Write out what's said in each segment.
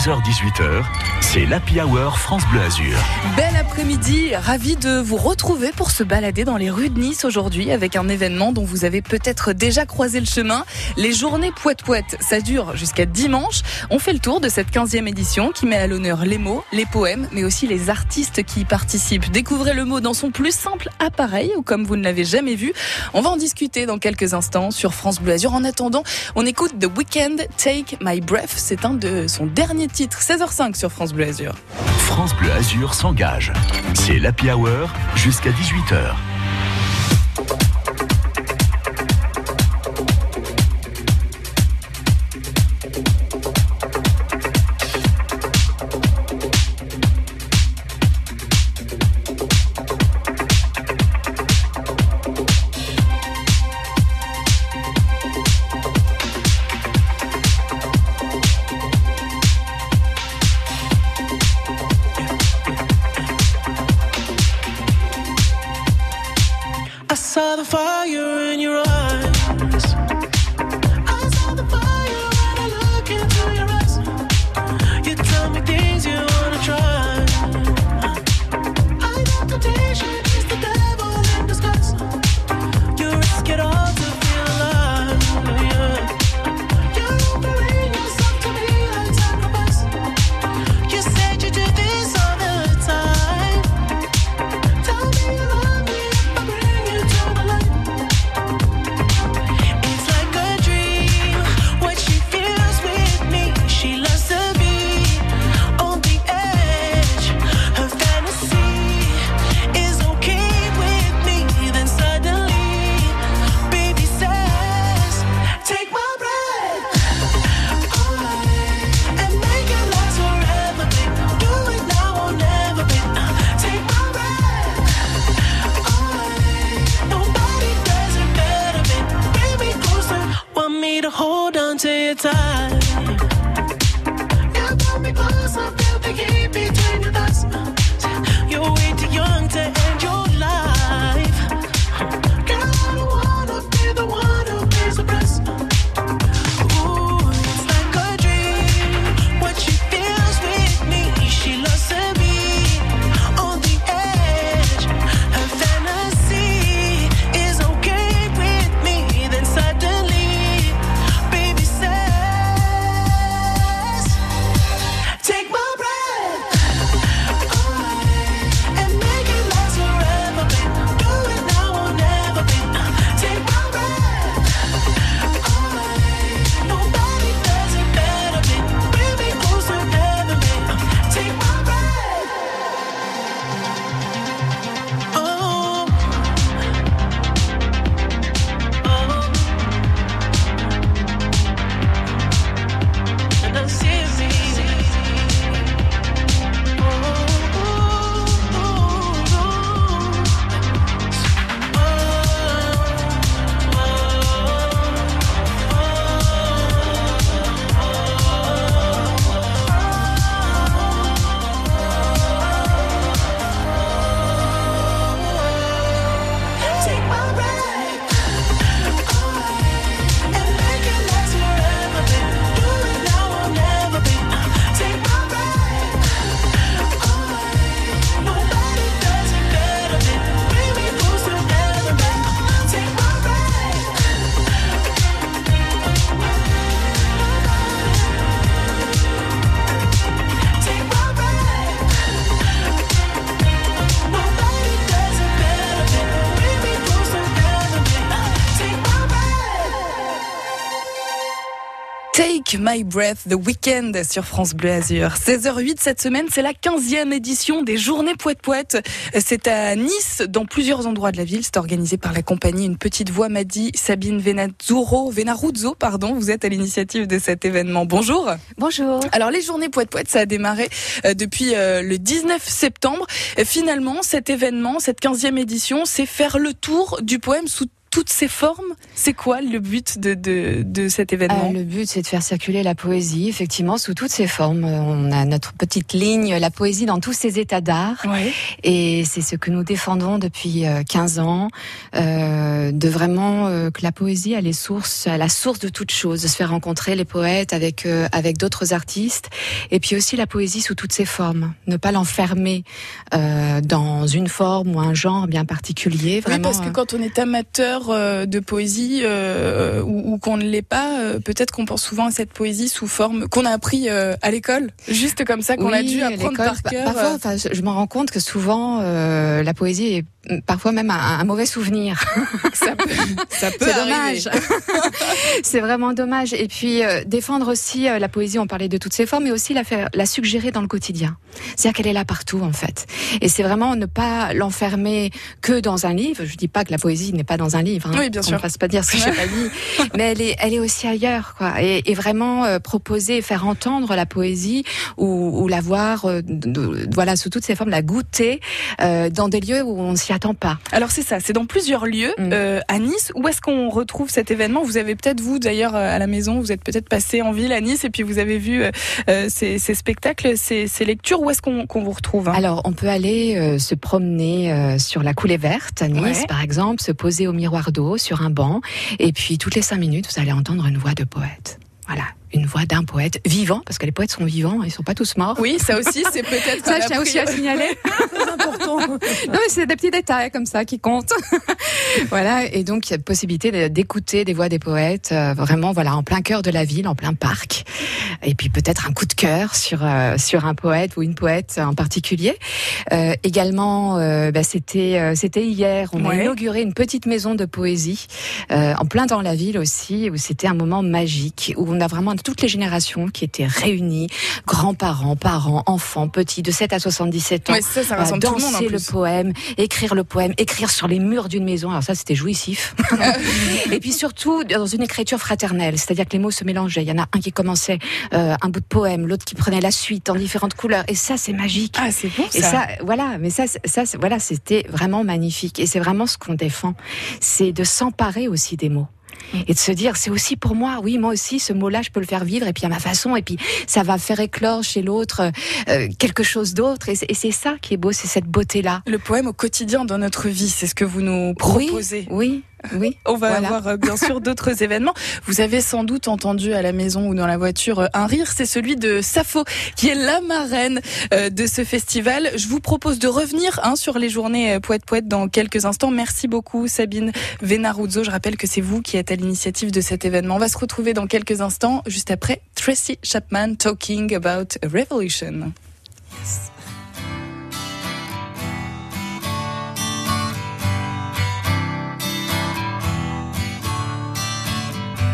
16h-18h, c'est l'Happy Hour France Bleu Azur. Bel après-midi, ravi de vous retrouver pour se balader dans les rues de Nice aujourd'hui avec un événement dont vous avez peut-être déjà croisé le chemin. Les journées Poète Poète, ça dure jusqu'à dimanche. On fait le tour de cette 15e édition qui met à l'honneur les mots, les poèmes, mais aussi les artistes qui y participent. Découvrez le mot dans son plus simple appareil ou comme vous ne l'avez jamais vu. On va en discuter dans quelques instants sur France Bleu Azur. En attendant, on écoute The Weeknd, Take My Breath. C'est un de son dernier titre, 16h05 sur France Bleu Azur. France Bleu Azur s'engage. C'est l'Happy Hour jusqu'à 18h. My Breath, The Weekend sur France Bleu Azur. 16h08 cette semaine, c'est la 15e édition des Journées Poète Poète. C'est à Nice, dans plusieurs endroits de la ville. C'est organisé par la compagnie Une Petite Voix m'a dit Sabine Venazzuro, Venaruzzo, pardon. Vous êtes à l'initiative de cet événement. Bonjour. Bonjour. Alors les Journées Poète Poète, ça a démarré euh, depuis euh, le 19 septembre. Finalement, cet événement, cette 15e édition, c'est faire le tour du poème sous toutes ses formes. C'est quoi le but de, de, de cet événement Euh, le but, c'est de faire circuler la poésie, effectivement, sous toutes ses formes. Euh, On a notre petite ligne, la poésie dans tous ses états d'art. Ouais. Et c'est ce que nous défendons depuis euh, 15 ans, euh, de vraiment euh, que la poésie, elle est source, à la source de toute chose, de se faire rencontrer les poètes avec euh, avec d'autres artistes, et puis aussi la poésie sous toutes ses formes, ne pas l'enfermer euh, dans une forme ou un genre bien particulier. Oui, Vraiment, parce que euh, quand on est amateur euh, de poésie euh, ou, ou qu'on ne l'est pas, euh, peut-être qu'on pense souvent à cette poésie sous forme qu'on a appris à l'école, juste comme ça, qu'on a dû apprendre par pa- cœur. Parfois, enfin, je, me rends compte que souvent euh, la poésie est parfois même un, un mauvais souvenir. ça peut, ça peut C'est dommage. c'est vraiment dommage. Et puis euh, défendre aussi euh, la poésie, on parlait de toutes ses formes, mais aussi la faire, la suggérer dans le quotidien. C'est-à-dire qu'elle est là partout en fait. Et c'est vraiment ne pas l'enfermer que dans un livre. Je dis pas que la poésie n'est pas dans un livre. Hein. Oui, bien On sûr. ne fasse pas dire ce que j'ai pas dit. Mais elle est, elle est aussi ailleurs, quoi. Et, et vraiment euh, proposer, faire entendre la poésie ou, ou la voir, euh, de- voilà, sous toutes ses formes, la goûter euh, dans des lieux où on s'y attend pas. Alors c'est ça, c'est dans plusieurs lieux Mm. à Nice. Où est-ce qu'on retrouve cet événement? Vous avez peut-être vous d'ailleurs à la maison, vous êtes peut-être passé en ville à Nice et puis vous avez vu ces, ces spectacles, ces, ces lectures. Où est-ce qu'on vous retrouve hein? Alors, on peut aller se promener sur la coulée verte à Nice, Ouais. par exemple, se poser au miroir sur un banc, et puis toutes les cinq minutes, vous allez entendre une voix de poète. Voilà, une voix d'un poète vivant, parce que les poètes sont vivants, ils sont pas tous morts. Oui, ça aussi, c'est peut-être. Ça, je tiens aussi à signaler. important. Non, mais c'est des petits détails comme ça qui comptent. voilà, et donc il y a possibilité d'écouter des voix des poètes, euh, vraiment, voilà, en plein cœur de la ville, en plein parc. Et puis peut-être un coup de cœur sur euh, sur un poète ou une poète en particulier. Euh, également, euh, bah, c'était euh, c'était hier, on a inauguré une petite maison de poésie euh, en plein dans la ville aussi, où c'était un moment magique, où on a vraiment toutes les générations qui étaient réunies, grands-parents, parents, enfants, petits, de 7 à 77 ans. Ouais, ça, ça Voilà, rassemble tout le monde en danser le plus. poème, écrire le poème, écrire sur les murs d'une maison. Alors ça, c'était jouissif. et puis surtout dans une écriture fraternelle, c'est-à-dire que les mots se mélangeaient. Il y en a un qui commençait euh, un bout de poème, l'autre qui prenait la suite en différentes couleurs. Et ça, c'est magique. Ah, c'est bon Et ça. ça, voilà, mais ça, ça, voilà, c'était vraiment magnifique. Et c'est vraiment ce qu'on défend, c'est de s'emparer aussi des mots. Et de se dire, c'est aussi pour moi, oui, moi aussi, ce mot-là, je peux le faire vivre, et puis à ma façon, et puis ça va faire éclore chez l'autre euh, quelque chose d'autre. Et c'est ça qui est beau, c'est cette beauté-là. Le poème au quotidien dans notre vie, c'est ce que vous nous proposez. Oui, oui. On va Voilà. avoir euh, bien sûr d'autres événements. Vous avez sans doute entendu à la maison ou dans la voiture euh, un rire, c'est celui de Sappho qui est la marraine euh, de ce festival. Je vous propose de revenir hein, sur les journées Poète Poète dans quelques instants. Merci beaucoup Sabine Venaruzzo. Je rappelle que c'est vous qui êtes à l'initiative de cet événement. On va se retrouver dans quelques instants, juste après Tracy Chapman talking about a revolution.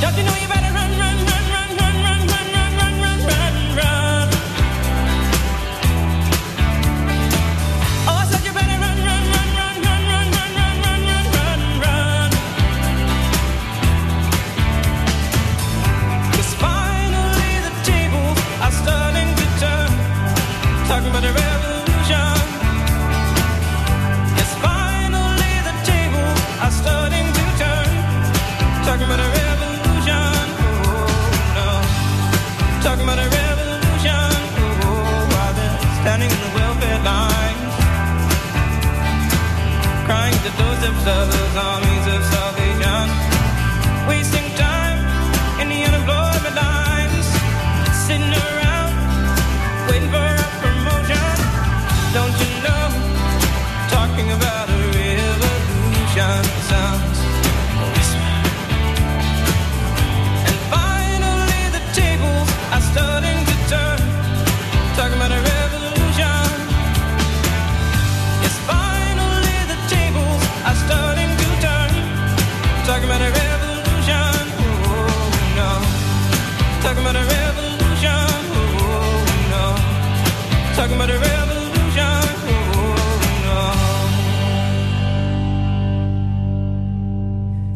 Don't you know you better crying to those of those armies of salvation, wasting time in the unemployment lines, sitting around waiting for a promotion. Don't you know? Talking about a revolution sound.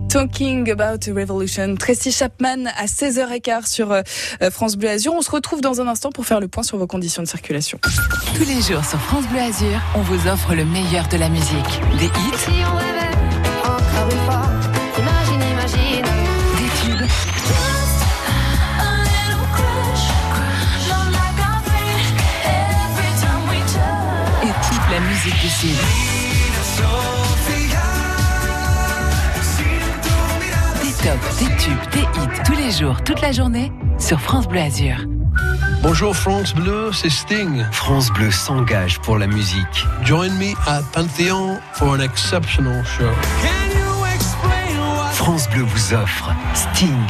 Talking About a Revolution. Tracy Chapman à 16h15 sur euh, euh, France Bleu Azur. On se retrouve dans un instant pour faire le point sur vos conditions de circulation. Tous les jours sur France Bleu Azur, on vous offre le meilleur de la musique. Des hits, Si on rêvait encore une fois, imagine, imagine. des tubes, et toute la musique du Sud. Des tops, des tubes, des hits, tous les jours, toute la journée, sur France Bleu Azur. Bonjour France Bleu, c'est Sting. France Bleu s'engage pour la musique. Join me at Panthéon for an exceptional show. France Bleu vous offre Sting,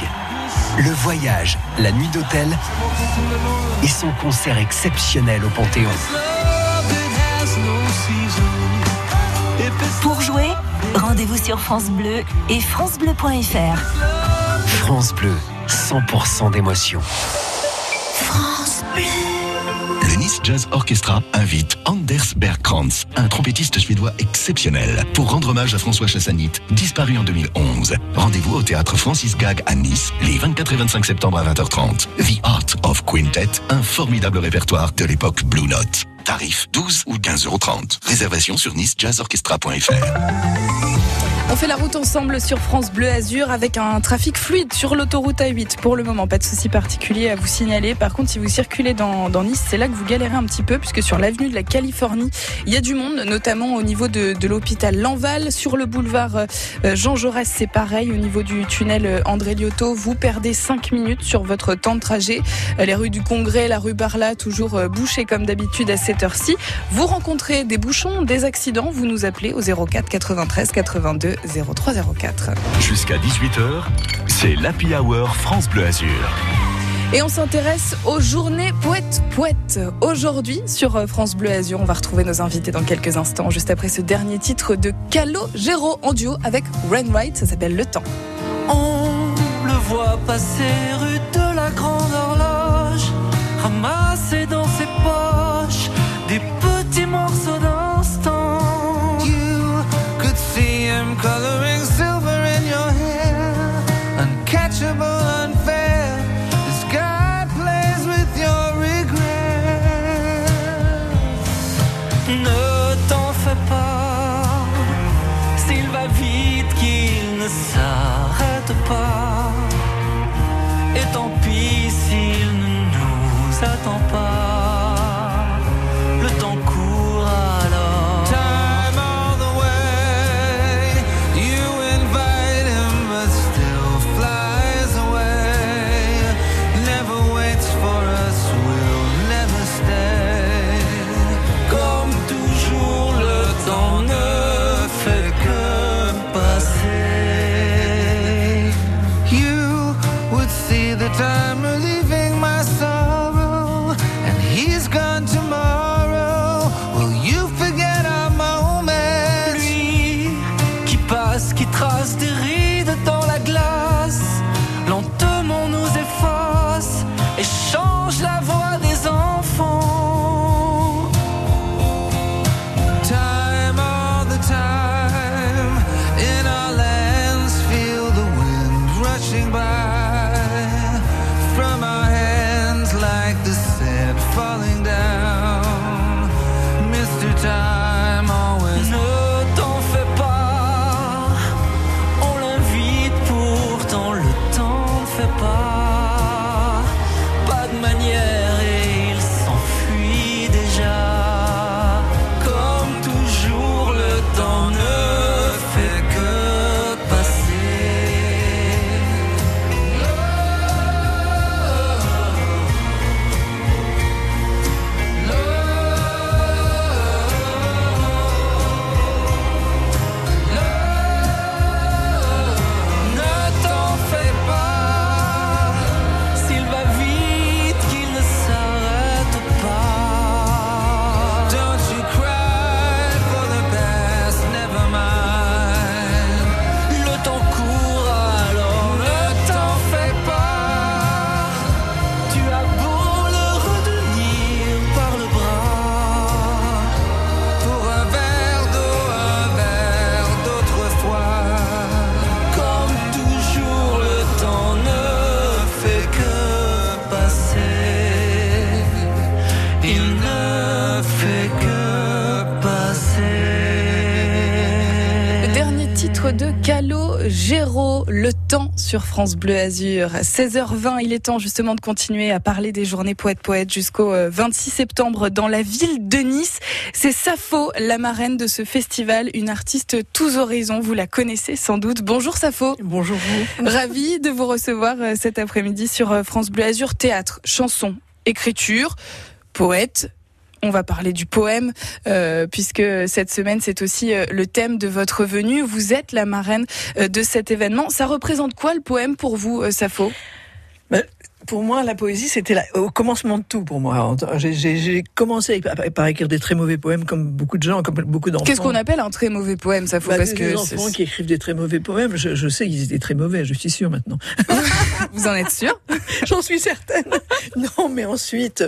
le voyage, la nuit d'hôtel et son concert exceptionnel au Panthéon. Rendez-vous sur France Bleu et francebleu.fr. France Bleu, 100% d'émotion. Le Nice Jazz Orchestra invite Anders Bergkrantz, un trompettiste suédois exceptionnel, pour rendre hommage à François Chassanit, disparu en 2011. Rendez-vous au théâtre Francis Gag à Nice, les 24 et 25 septembre à 20h30. The Art of Quintet, un formidable répertoire de l'époque Blue Note. Tarif 12 ou 15,30 euros. Réservation sur nicejazzorchestra.fr. On fait la route ensemble sur France Bleu Azur avec un trafic fluide sur l'autoroute A8. Pour le moment, pas de souci particulier à vous signaler. Par contre, si vous circulez dans, dans Nice, c'est là que vous galérez un petit peu puisque sur l'avenue de la Californie, il y a du monde, notamment au niveau de, de l'hôpital Lanval. Sur le boulevard euh, Jean Jaurès, c'est pareil. Au niveau du tunnel euh, André Liotto, vous perdez 5 minutes sur votre temps de trajet. Euh, Les rues du Congrès, la rue Barla, toujours bouchées comme d'habitude à cette heure-ci. Vous rencontrez des bouchons, des accidents, vous nous appelez au 04 93 82 0304. Jusqu'à 18h, c'est l'Happy Hour France Bleu Azur. Et on s'intéresse aux journées poètes poètes. Aujourd'hui, sur euh, France Bleu Azur, on va retrouver nos invités dans quelques instants, juste après ce dernier titre de Calogero en duo avec Rainwright, ça s'appelle Le Temps. On le voit passer rue de la Grande Horloge, ramasser dans fait pas sur France Bleu Azur. 16h20, il est temps justement de continuer à parler des journées poète-poète jusqu'au euh, 26 septembre dans la ville de Nice. C'est Safo, la marraine de ce festival, une artiste tous horizons. Vous la connaissez sans doute. Bonjour Safo. Bonjour vous. Ravi de vous recevoir euh, cet après-midi sur euh, France Bleu Azur. Théâtre, chanson, écriture, poète. On va parler du poème, euh, puisque cette semaine, c'est aussi euh, le thème de votre venue. Vous êtes la marraine euh, de cet événement. Ça représente quoi le poème pour vous, Safo? Ben, pour moi, la poésie, c'était au commencement de tout pour moi. J'ai- commencé par, écrire des très mauvais poèmes, comme beaucoup de gens, comme beaucoup d'enfants. Qu'est-ce qu'on appelle un très mauvais poème, Safo? Bah, Parce des que enfants c'est- qui écrivent des très mauvais poèmes, je, je sais qu'ils étaient très mauvais, je suis sûre maintenant. vous en êtes sûr J'en suis certaine. Non, mais ensuite,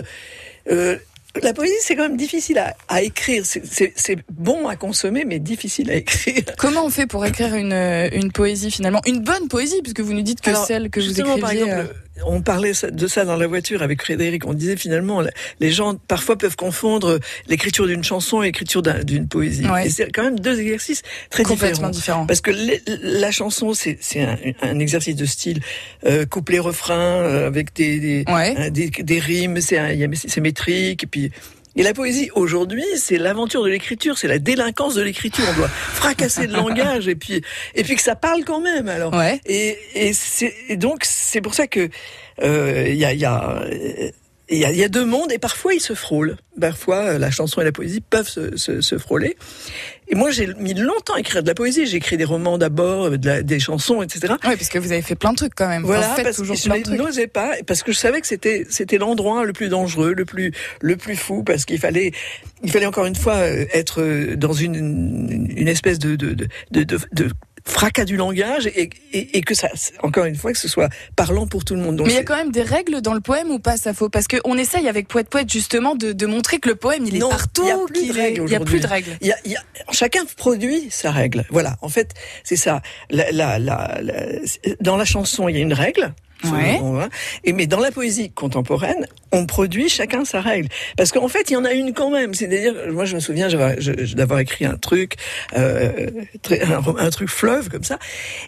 euh, la poésie, c'est quand même difficile à, à écrire. C'est- C'est c'est bon à consommer, mais difficile à écrire. Comment on fait pour écrire une, une poésie finalement? Une bonne poésie, puisque vous nous dites que Alors, celle que vous euh, exemple, on parlait de ça dans la voiture avec Frédéric. On disait finalement, les gens parfois peuvent confondre l'écriture d'une chanson et l'écriture d'un- d'une poésie. Ouais. Et c'est quand même deux exercices très Complètement différents. différents. Parce que les- la chanson, c'est un, un exercice de style euh, couplet-refrain euh, avec des des, Ouais. euh, des, des rimes, c'est métrique. Et puis et la poésie aujourd'hui, c'est l'aventure de l'écriture, c'est la délinquance de l'écriture. On doit fracasser le langage et puis et puis que ça parle quand même. Alors Ouais. et, et, et donc c'est pour ça que euh, il y a y a il y, a, il y a deux mondes et parfois ils se frôlent. Parfois euh, la chanson et la poésie peuvent se, se, se frôler. Et moi j'ai mis longtemps à écrire de la poésie. J'ai écrit des romans d'abord, euh, de des chansons, etc. Oui, parce que vous avez fait plein de trucs quand même. Voilà, parce toujours que je n'osais pas, parce que je savais que c'était c'était l'endroit le plus dangereux, le plus le plus fou, parce qu'il fallait il fallait encore une fois euh, être euh, dans une une, espèce de, de, de, de- de fracas du langage et, et, et que ça encore une fois que ce soit parlant pour tout le monde. Donc Mais il y a quand même des règles dans le poème ou pas, Safo Parce qu'on essaye avec Poète Poète justement de, de montrer que le poème il est Non, partout, il y a plus de règles il y a plus aujourd'hui. de règles. Il y a, il y a- chacun produit sa règle. Voilà, en fait, c'est ça. La, la, la, la- dans la chanson, il y a une règle. Ouais. Et mais dans la poésie contemporaine, on produit chacun sa règle. Parce qu'en fait, il y en a une quand même. C'est-à-dire, moi, je me souviens d'avoir écrit un truc, euh, un, truc fleuve comme ça.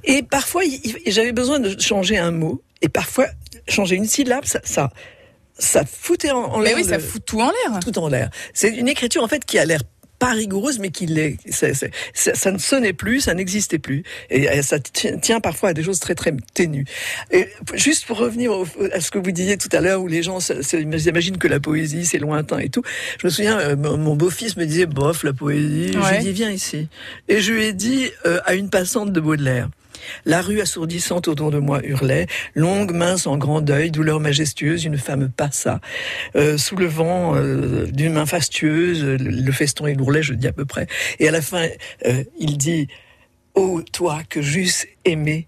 Et parfois, j'avais besoin de changer un mot. Et parfois, changer une syllabe, ça, ça, ça foutait en, en Mais l'air. oui, ça fout tout en l'air. tout en l'air. C'est une écriture en fait qui a l'air pas rigoureuse, mais qui l'est. Ça, ne sonnait plus, ça n'existait plus, et ça tient, parfois à des choses très très ténues. Et juste pour revenir au- à ce que vous disiez tout à l'heure, où les gens se- se- imaginent que la poésie c'est lointain et tout. Je me souviens, euh, mon beau-fils me disait bof la poésie. Je lui ai dit viens ici, et je lui ai dit euh, à une passante de Baudelaire. La rue assourdissante autour de moi hurlait, longue, mince, en grand deuil, douleur majestueuse, une femme passa. Euh, sous le vent euh, d'une main fastueuse, le, feston et l'ourlet, je dis à peu près. Et à la fin, euh, il dit Ô toi que j'eusse aimé,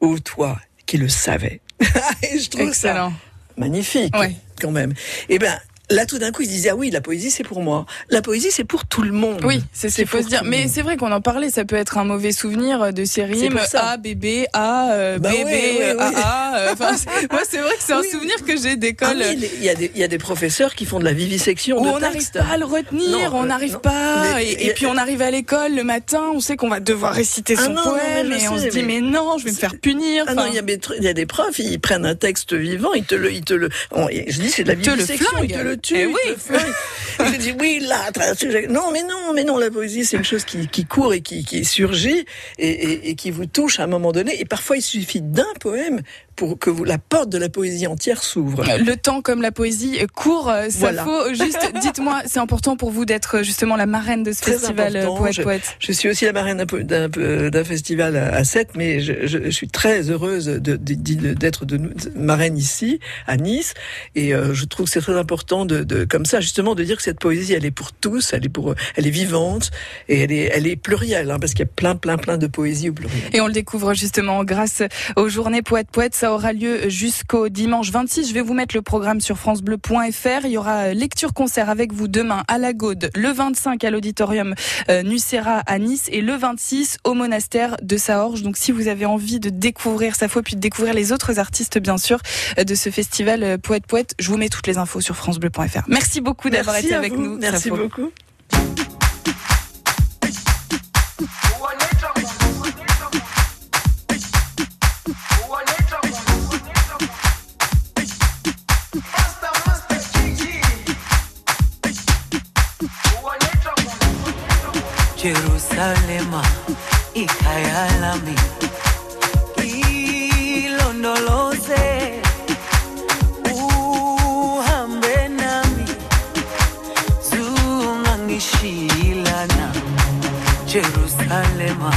ô toi qui le savais. et je trouve ça Excellent. magnifique, Ouais. quand même. Et ben là, tout d'un coup, il se disait ah oui, la poésie c'est pour moi. La poésie c'est pour tout le monde. Oui, c'est c'est faut se dire. Mais c'est vrai qu'on en parlait, ça peut être un mauvais souvenir de ces rimes. A, bébé, A, euh, Bah bébé, euh, oui. AA. euh, enfin, moi, c'est vrai que c'est un Oui. souvenir que j'ai Ah d'école. il y, a des- il y a des professeurs qui font de la vivisection où de on n'arrive pas à le retenir, Non, on euh, n'arrive pas, Mais- et, et puis on arrive à l'école le matin, on sait qu'on va devoir réciter Ah son non, poème, et on se dit mais, mais- non, je vais me faire punir. Ah non, il y, a des y a profs, ils prennent un texte vivant, ils te le, ils te le, je dis c'est de la Ils vivisection, ils te flinguent. le tuent, Eh oui. te. Et je dis oui là, non mais non, mais non, la poésie c'est une chose qui, qui court et qui, qui surgit et, et, et qui vous touche à un moment donné. Et parfois il suffit d'un poème pour que vous, la porte de la poésie entière s'ouvre. le temps comme la poésie court, euh, ça Voilà. faut. Juste, dites-moi, c'est important pour vous d'être justement la marraine de ce Très festival euh, important. Poète Je- Poète. Je suis aussi la marraine d'un festival à à Sète, mais je, je- je suis très heureuse de- de- de- d'être de, marraine ici, à Nice. Et euh, je trouve que c'est très important de, de, comme ça, justement, de dire que cette poésie, elle est pour tous, elle est pour, elle est vivante et elle est, elle est plurielle, hein, parce qu'il y a plein, plein, plein de poésie au pluriel. Et on le découvre justement grâce aux journées Poète Poète. Ça aura lieu jusqu'au dimanche 26. Je vais vous mettre le programme sur francebleu.fr. Il y aura lecture concert avec vous demain à la Gaude, le 25 à l'auditorium euh, Nucera à Nice et le 26 au monastère de Saorge. Donc si vous avez envie de découvrir Safo puis de découvrir les autres artistes bien sûr euh, de ce festival euh, Poète Poète, je vous mets toutes les infos sur francebleu.fr. Merci beaucoup d'avoir été avec vous. nous. Merci Safo. beaucoup. Jerusalema ikhaya lami ilondoloze uhambe nami zungangishilana Jerusalema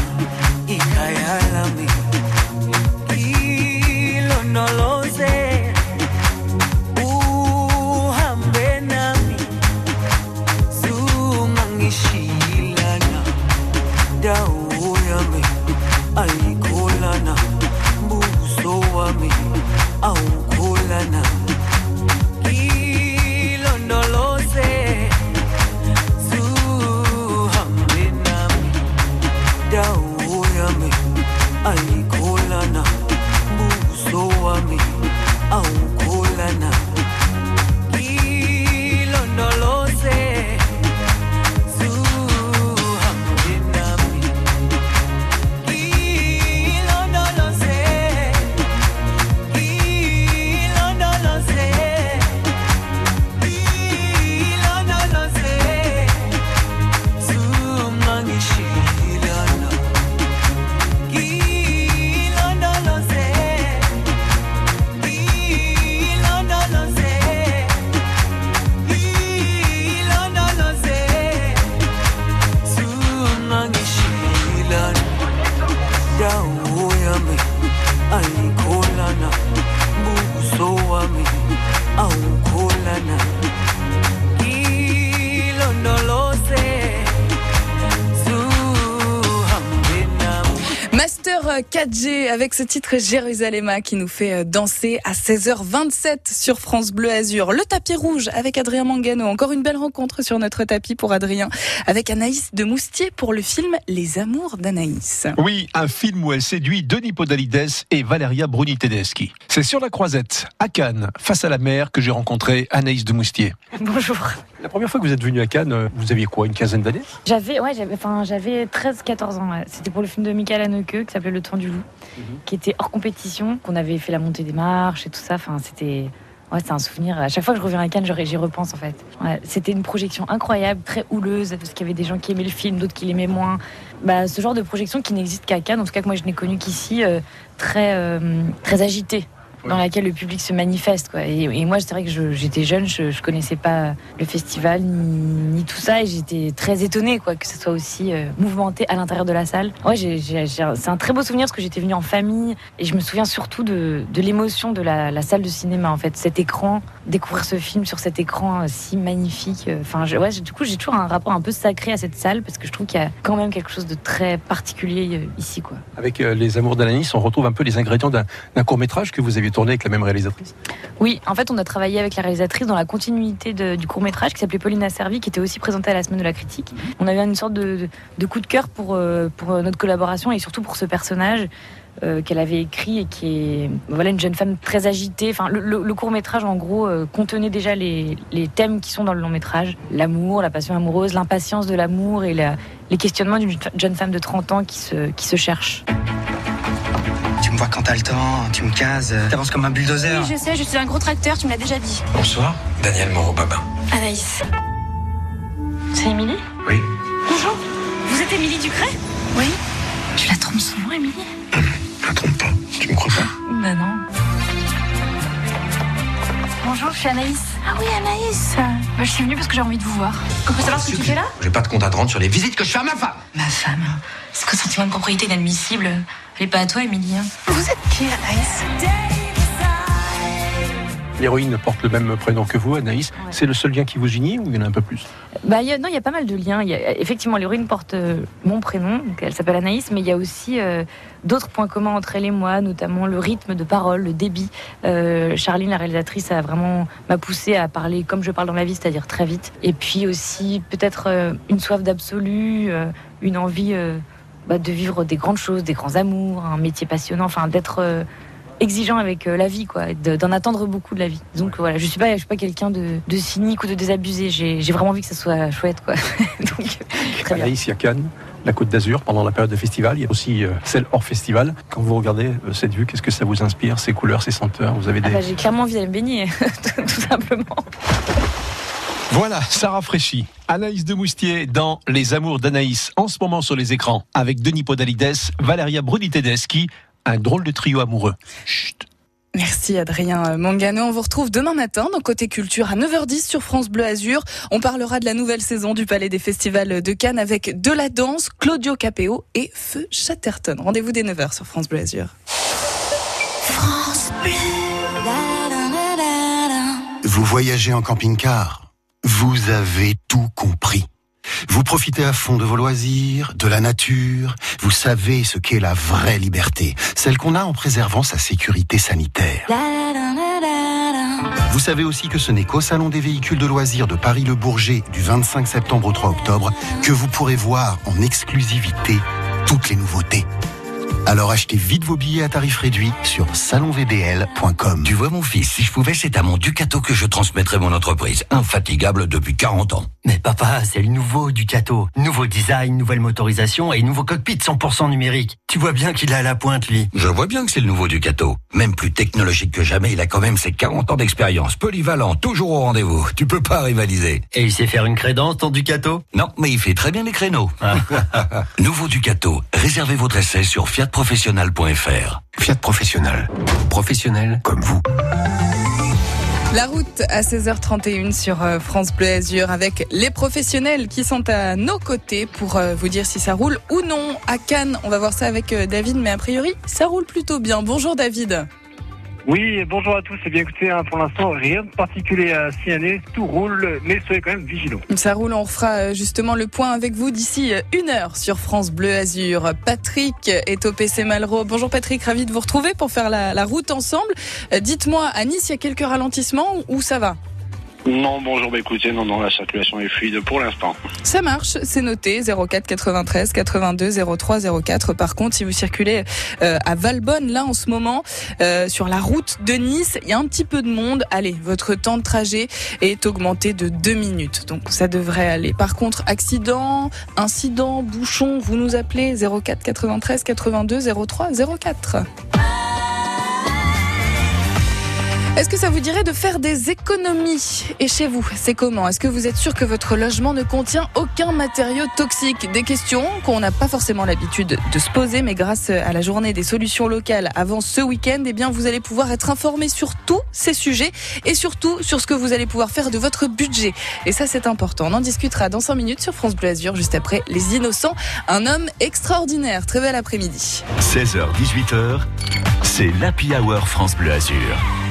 ce titre Jérusalem qui nous fait euh, danser à 16h27 sur France Bleu Azur. Le tapis rouge avec Adrien Mangano. Encore une belle rencontre sur notre tapis pour Adrien avec Anaïs de Moustier pour le film Les Amours d'Anaïs. Oui, un film où elle séduit Denis Podalides et Valeria Bruni Tedeschi. C'est sur la croisette, à Cannes, face à la mer, que j'ai rencontré Anaïs de Moustier. Bonjour. La première fois que vous êtes venu à Cannes, euh, vous aviez quoi, une quinzaine d'années? J'avais ouais, j'avais enfin j'avais 13 14 ans. ouais. C'était pour le film de Michael Haneke qui s'appelait Le Temps du loup qui était hors compétition, qu'on avait fait la montée des marches et tout ça, enfin c'était Ouais, c'est un souvenir. À chaque fois que je reviens à Cannes, j'y- j'y repense en fait. Ouais, c'était une projection incroyable, très houleuse, parce qu'il y avait des gens qui aimaient le film, d'autres qui l'aimaient moins. Bah, ce genre de projection qui n'existe qu'à Cannes, en tout cas que moi je n'ai connu qu'ici, euh, très, euh, très agitée dans laquelle le public se manifeste. Quoi. Et, et moi, c'est vrai que je- j'étais jeune, je, je connaissais pas le festival ni, ni tout ça, et j'étais très étonnée quoi, que ce soit aussi euh, mouvementé à l'intérieur de la salle. Ouais, j'ai- j'ai- j'ai- c'est un très beau souvenir parce que j'étais venue en famille, et je me souviens surtout de, de l'émotion de la, la salle de cinéma, en fait, cet écran, découvrir ce film sur cet écran euh, si magnifique. euh, Enfin, je- ouais, du coup, j'ai toujours un rapport un peu sacré à cette salle parce que je trouve qu'il y a quand même quelque chose de très particulier ici, quoi. Avec euh, Les Amours d'Anaïs, on retrouve un peu les ingrédients d'un d'un court-métrage que vous aviez tourné avec la même réalisatrice. Oui, en fait, on a travaillé avec la réalisatrice dans la continuité du court métrage qui s'appelait Pauline Asservi, qui était aussi présentée à la semaine de la critique. On avait une sorte de, coup de cœur pour, euh, pour euh, notre collaboration et surtout pour ce personnage. euh, qu'elle avait écrit et qui est voilà une jeune femme très agitée. Enfin, le, court métrage en gros contenait déjà les, les thèmes qui sont dans le long métrage l'amour, la passion amoureuse, l'impatience de l'amour et les questionnements d'une jeune femme de 30 ans qui se, qui se cherche. Tu me vois quand t'as le temps, tu me cases, t'avances comme un bulldozer. Oui, je sais, je suis un gros tracteur, tu me l'as déjà dit. Bonsoir, Daniel Moreau-Babin. Anaïs. C'est Émilie? Oui. Bonjour. Vous êtes Émilie Ducret? Oui. Tu la trompes souvent, Émilie? Je la trompe pas, tu me crois pas? Bah non. Bonjour, je suis Anaïs. Ah oui, Anaïs. Bah, je suis venue parce que j'ai envie de vous voir. On peut savoir ce que tu fais là? J'ai pas de compte à te rendre sur les visites que je fais à ma femme. Ma femme. C'est que sentiment de propriété inadmissible? Elle est pas à toi, Émilie. hein. Vous êtes qui, Anaïs? L'héroïne porte le même prénom que vous, Anaïs. C'est le seul lien qui vous unit ou il y en a un peu plus? Bah, il y a, non, il y a pas mal de liens. Il y a- effectivement, l'héroïne porte euh, mon prénom, donc elle s'appelle Anaïs, mais il y a aussi euh, d'autres points communs entre elle et moi, notamment le rythme de parole, le débit. Euh, Charline, la réalisatrice, a vraiment m'a poussé à parler comme je parle dans la vie, c'est-à-dire très vite. Et puis aussi peut-être euh, une soif d'absolu, euh, une envie euh, bah, de vivre des grandes choses, des grands amours, un métier passionnant, enfin d'être euh, exigeant avec euh, la vie, quoi, d'en attendre beaucoup de la vie. Donc voilà, je suis pas, je suis pas quelqu'un de, de cynique ou de désabusé. J'ai vraiment envie que ça soit chouette, quoi. Donc très bien. Y a Cannes, la Côte d'Azur, pendant la période de festival. Il y a aussi euh, celle hors festival. Quand vous regardez euh, cette vue, qu'est-ce que ça vous inspire Ces couleurs, ces senteurs? Vous avez Ah des... bah, j'ai clairement envie d'aller me baigner, tout simplement. Voilà, ça rafraîchit. Anaïs de Moustier dans Les Amours d'Anaïs, en ce moment sur les écrans, avec Denis Podalides, Valeria Bruni Tedeschi, un drôle de trio amoureux. Chut. Merci Adrien Mangano. On vous retrouve demain matin dans Côté Culture à 9h10 sur France Bleu Azur. On parlera de la nouvelle saison du Palais des Festivals de Cannes avec de la danse, Claudio Capéo et Feu Chatterton. Rendez-vous dès 9h sur France Bleu Azur. France Bleu. Vous voyagez en camping-car? Vous avez tout compris. Vous profitez à fond de vos loisirs, de la nature. Vous savez ce qu'est la vraie liberté, celle qu'on a en préservant sa sécurité sanitaire. Vous savez aussi que ce n'est qu'au Salon des véhicules de loisirs de Paris-Le Bourget du 25 septembre au 3 octobre que vous pourrez voir en exclusivité toutes les nouveautés. Alors achetez vite vos billets à tarif réduit sur salonvbl.com. Tu vois mon fils, si je pouvais, c'est à mon Ducato que je transmettrais mon entreprise, infatigable depuis 40 ans. Mais papa, c'est le nouveau Ducato. Nouveau design, nouvelle motorisation et nouveau cockpit 100% numérique. Tu vois bien qu'il est à la pointe, lui. Je vois bien que c'est le nouveau Ducato. Même plus technologique que jamais, il a quand même ses 40 ans d'expérience. Polyvalent, toujours au rendez-vous. Tu peux pas rivaliser. Et il sait faire une crédence, ton Ducato? Non, mais il fait très bien les créneaux. nouveau Ducato. Réservez votre essai sur fiatprofessionnel.fr. Fiat Professionnel. Professionnel comme vous. La route à 16h31 sur euh, France Bleu Azur avec les professionnels qui sont à nos côtés pour euh, vous dire si ça roule ou non. À Cannes, on va voir ça avec euh, David, mais a priori, ça roule plutôt bien. Bonjour David. Oui, bonjour à tous. Et bien écoutez, hein, pour l'instant, rien de particulier à signaler. Tout roule, mais soyez quand même vigilants. Ça roule, on refera euh, justement le point avec vous d'ici euh, une heure sur France Bleu Azur. Patrick est au PC Malraux. Bonjour Patrick, ravi de vous retrouver pour faire la, la route ensemble. Euh, Dites-moi, à Nice, il y a quelques ralentissements ou ça va? Non, bonjour. Bah écoutez, non, non, la circulation est fluide pour l'instant. Ça marche, c'est noté 04 93 82 03 04. Par contre, si vous circulez euh, à Valbonne là en ce moment euh, sur la route de Nice, il y a un petit peu de monde. Allez, votre temps de trajet est augmenté de 2 minutes, donc ça devrait aller. Par contre, accident, incident, bouchon, vous nous appelez 04 93 82 03 04. Est-ce que ça vous dirait de faire des économies Et chez vous, c'est comment Est-ce que vous êtes sûr que votre logement ne contient aucun matériau toxique Des questions qu'on n'a pas forcément l'habitude de se poser, mais grâce à la journée des solutions locales avant ce week-end, eh bien, vous allez pouvoir être informé sur tous ces sujets et surtout sur ce que vous allez pouvoir faire de votre budget. Et ça, c'est important. On en discutera dans 5 minutes sur France Bleu Azur, juste après Les Innocents. Un homme extraordinaire. Très bel après-midi. 16h, 18h, c'est l'Happy Hour France Bleu Azur.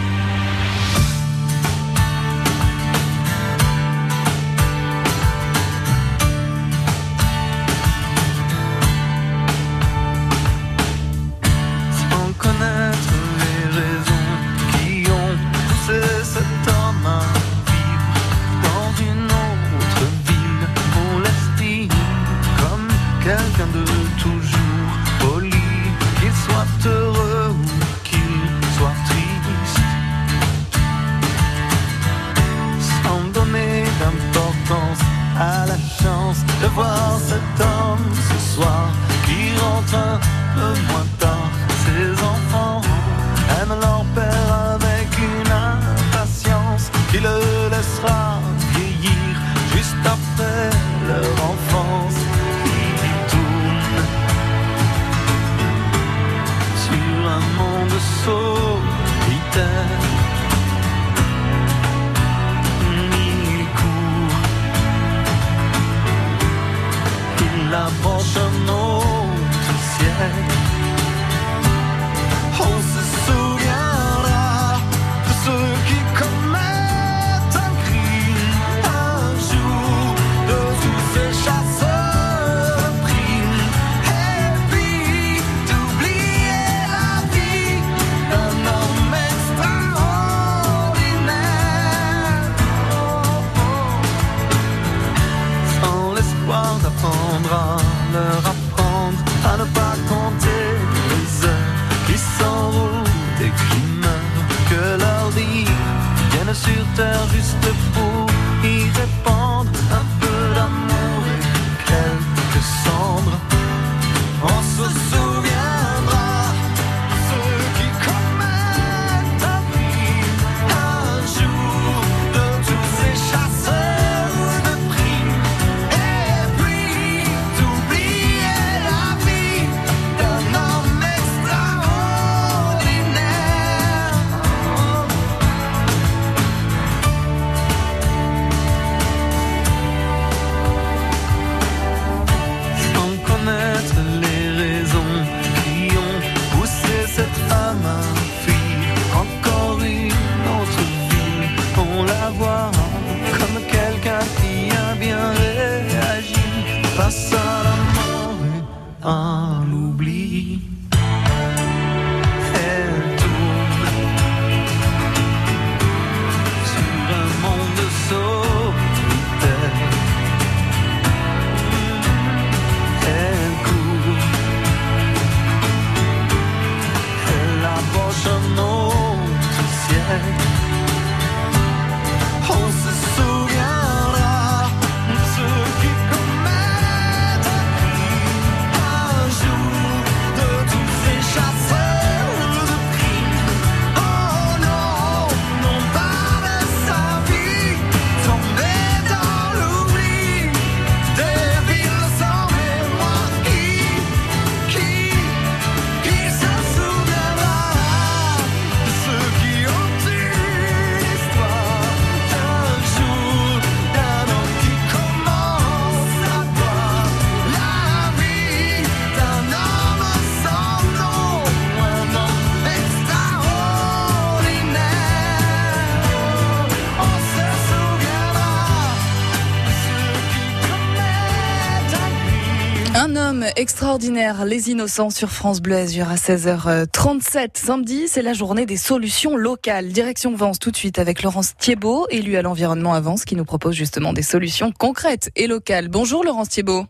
Extraordinaire, les innocents sur France Bleu Azur à 16h37. Samedi, c'est la journée des solutions locales. Direction Vence tout de suite avec Laurence Thiebaud, élu à l'environnement à Vence, qui nous propose justement des solutions concrètes et locales. Bonjour Laurence Thiebaud.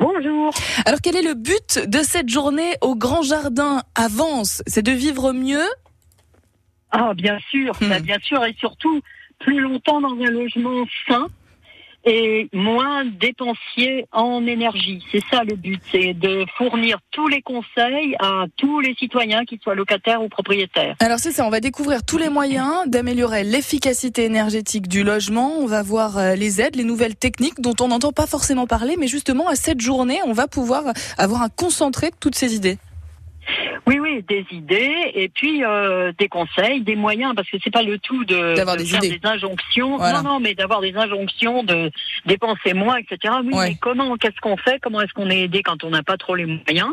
Bonjour. Alors quel est le but de cette journée au Grand Jardin à Vence? C'est de vivre mieux? Ah, bien sûr, Hmm. bah, bien sûr, et surtout plus longtemps dans un logement sain et moins dépensier en énergie. C'est ça le but, c'est de fournir tous les conseils à tous les citoyens, qu'ils soient locataires ou propriétaires. Alors c'est ça, on va découvrir tous les moyens d'améliorer l'efficacité énergétique du logement. On va voir euh, les aides, les nouvelles techniques dont on n'entend pas forcément parler, mais justement à cette journée, on va pouvoir avoir un concentré de toutes ces idées. Oui, oui, des idées et puis euh, des conseils, des moyens, parce que c'est pas le tout de, D'avoir de des faire idées. des injonctions. Voilà. Non, non, mais d'avoir des injonctions de dépenser moins, etc. Oui, Ouais. mais comment, qu'est-ce qu'on fait Comment est-ce qu'on est aidé quand on n'a pas trop les moyens?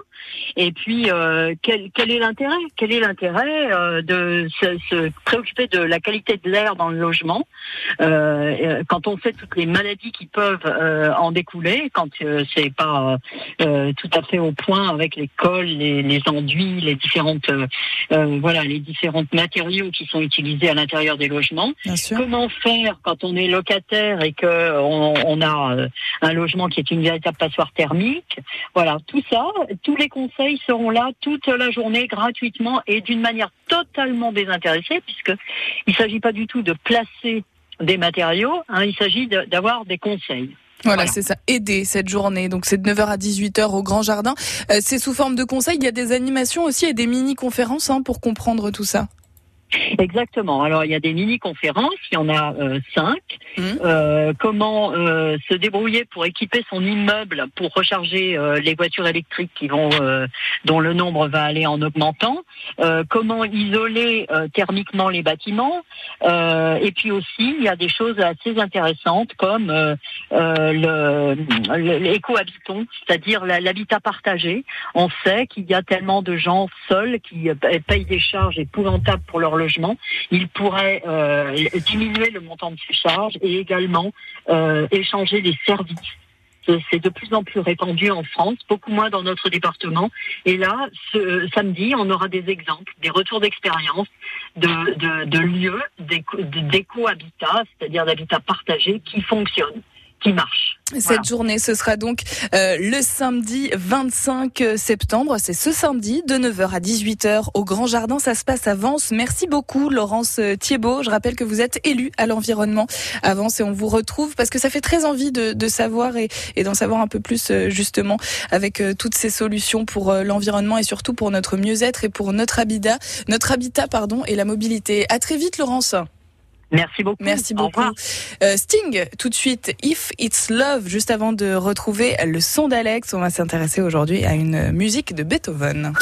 Et puis, euh, quel, quel est l'intérêt? Quel est l'intérêt euh, de se, se préoccuper de la qualité de l'air dans le logement quand on sait toutes les maladies qui peuvent en découler, quand c'est pas tout à fait au point avec les cols, les, les les différentes euh, euh, voilà les différents matériaux qui sont utilisés à l'intérieur des logements. Comment faire quand on est locataire et que on, on a euh, un logement qui est une véritable passoire thermique? Voilà, tout ça, tous les conseils seront là toute la journée gratuitement et d'une manière totalement désintéressée puisque il s'agit pas du tout de placer des matériaux, hein, il s'agit de- d'avoir des conseils. Voilà, c'est ça, aider cette journée. Donc c'est de 9h à 18h au Grand Jardin. Euh, c'est sous forme de conseils, il y a des animations aussi et des mini-conférences hein, pour comprendre tout ça. Exactement. Alors il y a des mini-conférences, il y en a euh, cinq. Euh, comment euh, se débrouiller pour équiper son immeuble pour recharger euh, les voitures électriques qui vont, euh, dont le nombre va aller en augmentant. Euh, comment isoler euh, thermiquement les bâtiments. Euh, et puis aussi il y a des choses assez intéressantes comme euh, euh, le, le- l'écohabiton, c'est-à-dire l'habitat partagé. On sait qu'il y a tellement de gens seuls qui payent des charges épouvantables pour leur Ils pourraient euh, diminuer le montant de ces charges et également euh, échanger les services. Euh, C'est de plus en plus répandu en France, beaucoup moins dans notre département. Et là, ce samedi, on aura des exemples, des retours d'expérience de, de, lieux d'éco- d'éco-habitat, c'est-à-dire d'habitat partagé qui fonctionnent, qui. Cette journée, ce sera donc euh, le samedi 25 septembre. C'est ce samedi de 9h à 18h au Grand Jardin. Ça se passe à Vence. Merci beaucoup, Laurence euh, Thiebaud. Je rappelle que vous êtes élue à l'environnement à Vence et on vous retrouve parce que ça fait très envie de, de savoir et, et d'en savoir un peu plus euh, justement avec euh, toutes ces solutions pour l'environnement et surtout pour notre mieux-être et pour notre habitat, notre habitat pardon et la mobilité. À très vite, Laurence. Merci beaucoup. Merci Au beaucoup. Euh, Sting, tout de suite, If It's Love, juste avant de retrouver le son d'Alex, on va s'intéresser aujourd'hui à une musique de Beethoven.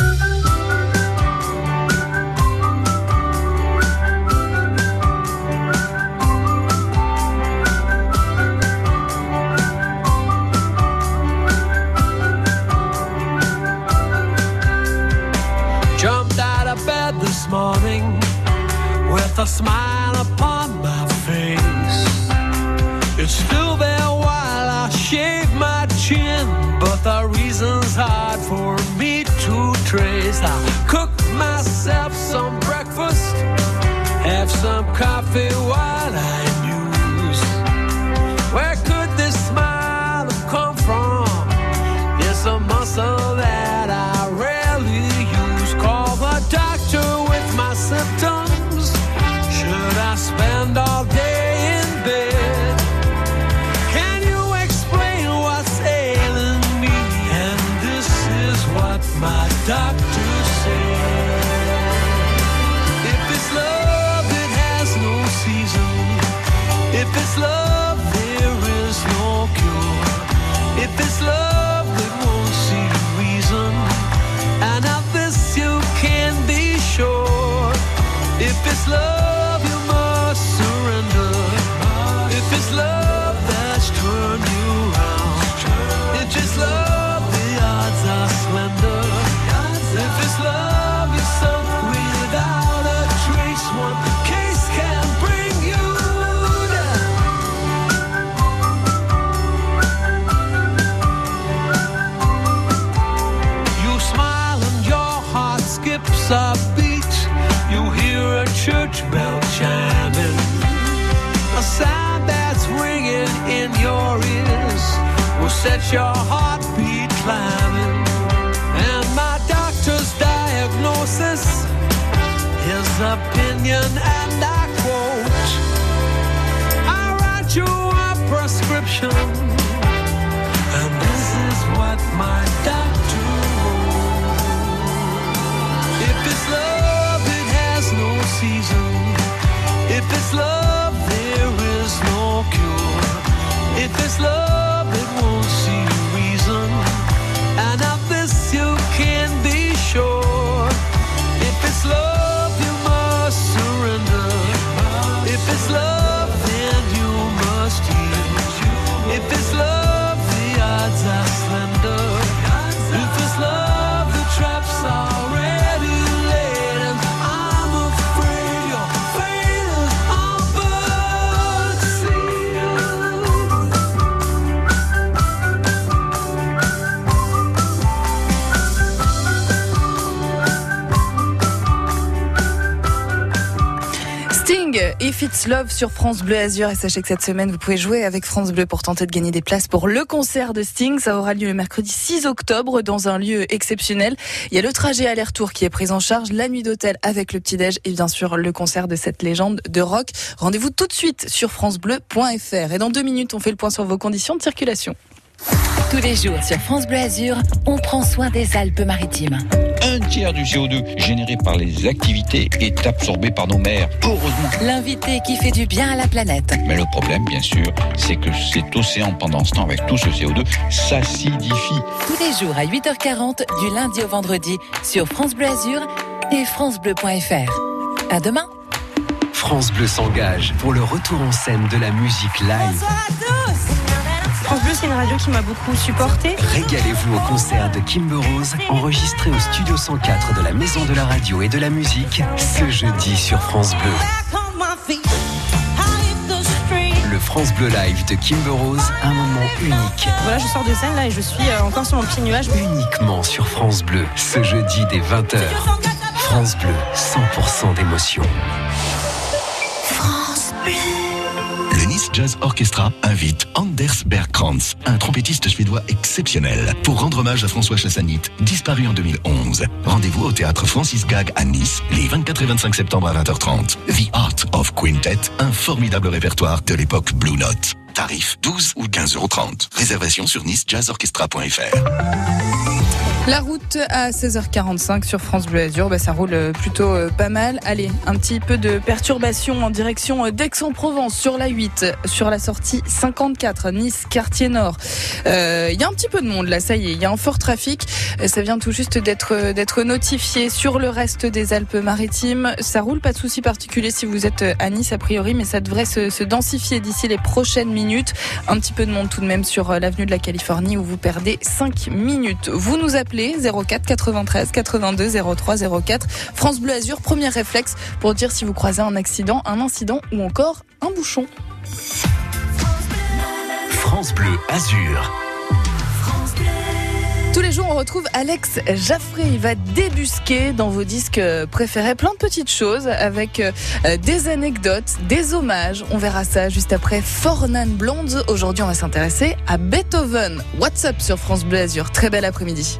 It's Love sur France Bleu Azur. Et sachez que cette semaine, vous pouvez jouer avec France Bleu pour tenter de gagner des places pour le concert de Sting. Ça aura lieu le mercredi 6 octobre dans un lieu exceptionnel. Il y a le trajet aller-retour qui est pris en charge, la nuit d'hôtel avec le petit-déj et bien sûr le concert de cette légende de rock. Rendez-vous tout de suite sur francebleu.fr. Et dans deux minutes, on fait le point sur vos conditions de circulation. Tous les jours sur France Bleu Azur, on prend soin des Alpes-Maritimes. Un tiers du CO2 généré par les activités est absorbé par nos mers. Heureusement. L'invité qui fait du bien à la planète. Mais le problème, bien sûr, c'est que cet océan, pendant ce temps, avec tout ce CO2, s'acidifie. Tous les jours à 8h40, du lundi au vendredi, sur France Bleu Azur et FranceBleu.fr. À demain. France Bleu s'engage pour le retour en scène de la musique live. France Bleu, c'est une radio qui m'a beaucoup supporté. Régalez-vous au concert de Kimber Rose, enregistré au Studio 104 de la Maison de la Radio et de la Musique, ce jeudi sur France Bleu. Le France Bleu Live de Kimber Rose, un moment unique. Voilà, je sors de scène là et je suis euh, encore sur mon petit nuage. Uniquement sur France Bleu, ce jeudi dès 20h. France Bleu, 100% d'émotion. Le Nice Jazz Orchestra invite Anders Bergkrantz, un trompettiste suédois exceptionnel, pour rendre hommage à François Chassanit, disparu en 2011. Rendez-vous au théâtre Francis Gag à Nice, les 24 et 25 septembre à 20h30. The Art of Quintet, un formidable répertoire de l'époque Blue Note. Tarif 12 ou 15,30 euros. Réservation sur nicejazzorchestra.fr. La route à 16h45 sur France Bleu Azur, bah, ça roule euh, plutôt euh, pas mal. Allez, un petit peu de perturbation en direction euh, d'Aix-en-Provence sur la 8, sur la sortie 54, Nice, quartier nord. Euh, Il y a un petit peu de monde là, ça y est, il y a un fort trafic. Euh, Ça vient tout juste d'être d'être notifié sur le reste des Alpes-Maritimes. Ça roule, pas de souci particulier si vous êtes à Nice a priori, mais ça devrait se, se densifier d'ici les prochaines minutes. Un petit peu de monde tout de même sur euh, l'avenue de la Californie où vous perdez 5 minutes. Vous nous appelez 04 93 82 03 04 France Bleu Azur, premier réflexe pour dire si vous croisez un accident, un incident ou encore un bouchon. France Bleu Azur. Tous les jours, on retrouve Alex Jaffré. Il va débusquer dans vos disques préférés plein de petites choses avec euh, des anecdotes, des hommages. On verra ça juste après Fornan Blonde. Aujourd'hui, on va s'intéresser à Beethoven. What's up sur France Bleu Azur. Très bel après-midi.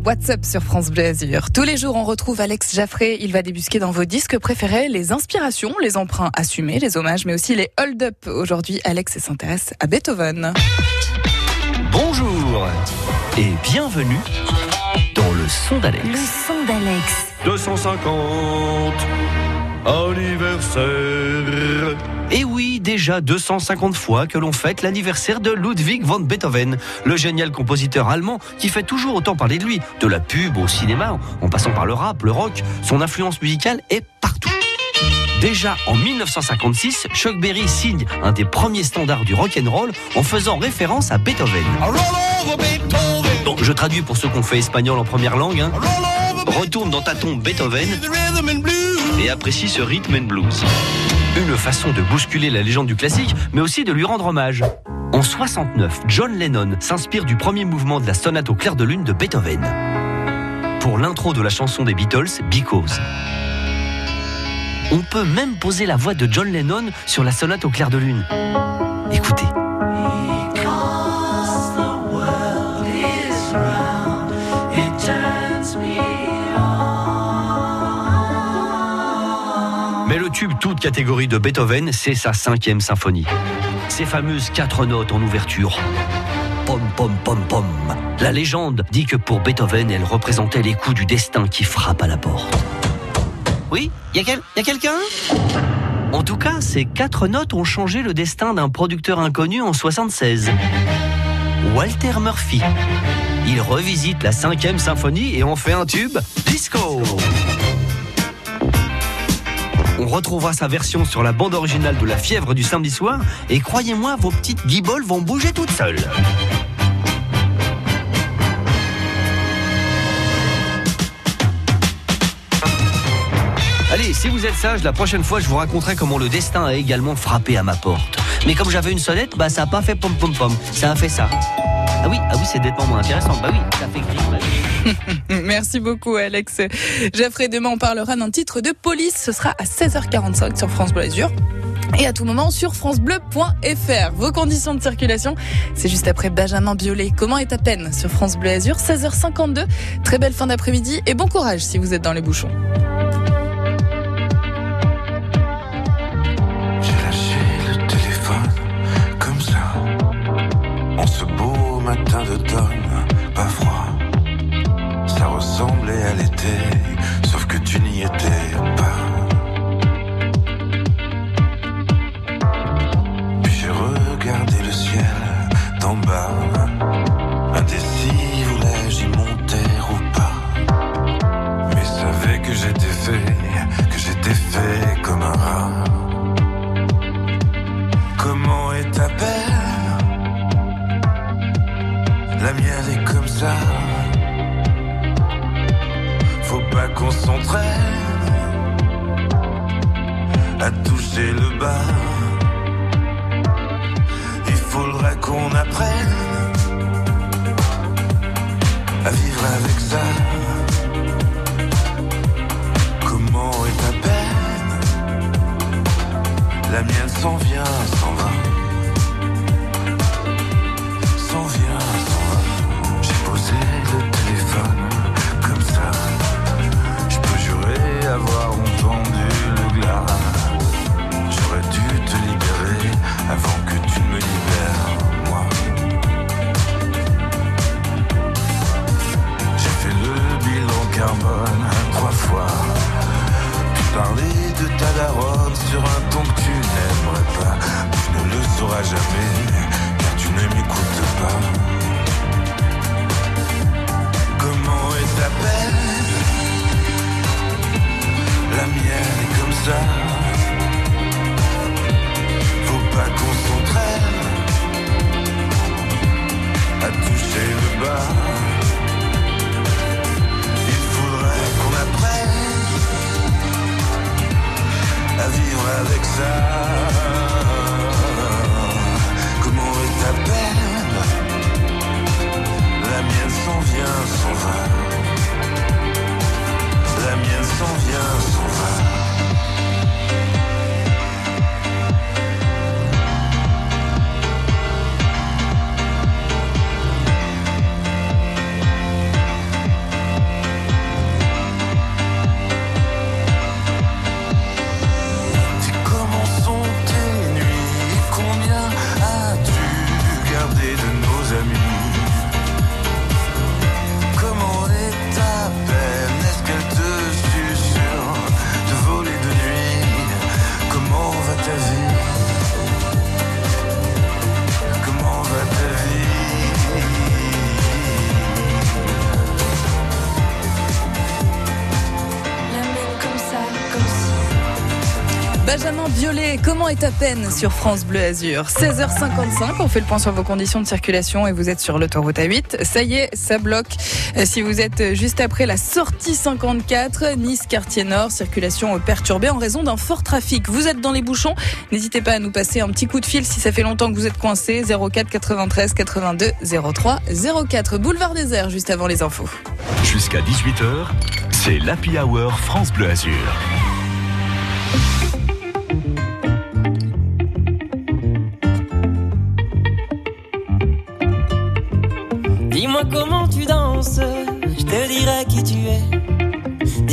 Forlan Blondes, What's Up sur France Bleu Azur. Tous les jours, on retrouve Alex Jaffré. Il va débusquer dans vos disques préférés les inspirations, les emprunts assumés, les hommages, mais aussi les hold-up. Aujourd'hui, Alex s'intéresse à Beethoven. Bonjour et bienvenue dans le son d'Alex. Le son d'Alex. 250 anniversaire. Et oui, déjà 250 fois que l'on fête l'anniversaire de Ludwig von Beethoven, le génial compositeur allemand qui fait toujours autant parler de lui, de la pub au cinéma, en passant par le rap, le rock, son influence musicale est partout. Déjà en 1956, Chuck Berry signe un des premiers standards du rock and roll en faisant référence à Beethoven. Je traduis pour ceux qui ont fait espagnol en première langue. hein. Retourne dans ta tombe Beethoven et apprécie ce rhythm and blues. Une façon de bousculer la légende du classique, mais aussi de lui rendre hommage. En 69, John Lennon s'inspire du premier mouvement de la sonate au clair de lune de Beethoven. Pour l'intro de la chanson des Beatles, Because. On peut même poser la voix de John Lennon sur la sonate au clair de lune. Écoutez. Mais le tube toute catégorie de Beethoven, c'est sa cinquième symphonie. Ces fameuses quatre notes en ouverture. Pom pom pom pom. La légende dit que pour Beethoven, elle représentait les coups du destin qui frappent à la porte. Oui Y a, y a quelqu'un? En tout cas, ces quatre notes ont changé le destin d'un producteur inconnu en 76. Walter Murphy. Il revisite la cinquième symphonie et en fait un tube disco. On retrouvera sa version sur la bande originale de La fièvre du samedi soir et croyez-moi, vos petites guiboles vont bouger toutes seules. Allez, si vous êtes sage, la prochaine fois, je vous raconterai comment le destin a également frappé à ma porte. Mais comme j'avais une sonnette, bah ça a pas fait pom pom pom, ça a fait ça. Ah oui, ah oui, c'est nettement moins intéressant. Bah oui, ça fait gris. Merci beaucoup, Alex. Jaffré, demain, on parlera d'un titre de police. Ce sera à 16h45 sur France Bleu Azur. Et à tout moment sur francebleu.fr. Vos conditions de circulation, c'est juste après Benjamin Biolay. Comment est à peine sur France Bleu Azur? 16h52. Très belle fin d'après-midi et bon courage si vous êtes dans les bouchons. Toucher le bas. ta daronne sur un ton que tu n'aimerais pas. Tu ne le sauras jamais, car tu ne m'écoutes pas. Comment est ta peine La mienne est comme ça. Faut pas qu'on s'entraîne à toucher le bas. vivre avec ça. Comment est ta peine La mienne s'en vient, s'en va. La mienne s'en vient, s'en va. Comment est ta peine sur France Bleu Azur 16h55, on fait le point sur vos conditions de circulation et vous êtes sur l'autoroute A8. Ça y est, ça bloque. Euh, Si vous êtes juste après la sortie 54, Nice quartier nord, circulation perturbée en raison d'un fort trafic. Vous êtes dans les bouchons, n'hésitez pas à nous passer un petit coup de fil si ça fait longtemps que vous êtes coincé 04 93 82 03 04 boulevard des Airs juste avant les infos. Jusqu'à 18h, c'est l'Happy Hour France Bleu Azur.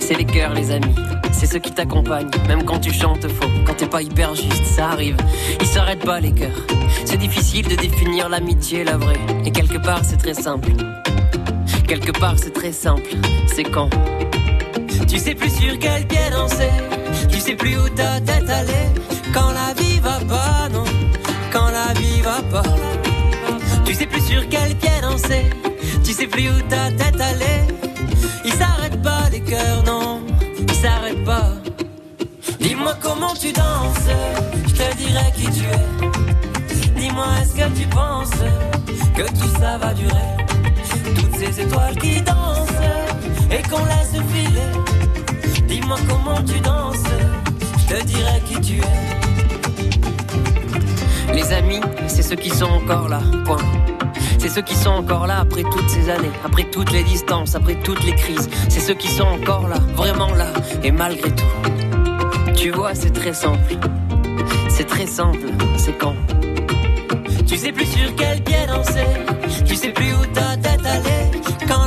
C'est les cœurs, les amis. C'est ceux qui t'accompagnent, même quand tu chantes faux, quand t'es pas hyper juste, ça arrive. Ils s'arrêtent pas les cœurs. C'est difficile de définir l'amitié, la vraie. Et quelque part, c'est très simple. Quelque part, c'est très simple. C'est quand? Tu sais plus sur quel pied danser, tu sais plus où ta tête allait. Quand la vie va pas, non. Quand la vie va pas. Tu sais plus sur quel pied danser, tu sais plus où ta tête allait. Ils s'arrêtent pas les cœurs, non, ils s'arrêtent pas. Dis-moi comment tu danses, je te dirai qui tu es. Dis-moi est-ce que tu penses que tout ça va durer? Toutes ces étoiles qui dansent et qu'on laisse filer. Dis-moi comment tu danses, je te dirai qui tu es. Les amis, c'est ceux qui sont encore là, point. C'est ceux qui sont encore là après toutes ces années, après toutes les distances, après toutes les crises. C'est ceux qui sont encore là, vraiment là, et malgré tout. Tu vois, c'est très simple. C'est très simple, c'est quand Tu sais plus sur quel pied danser, tu sais plus où ta tête allait. Quand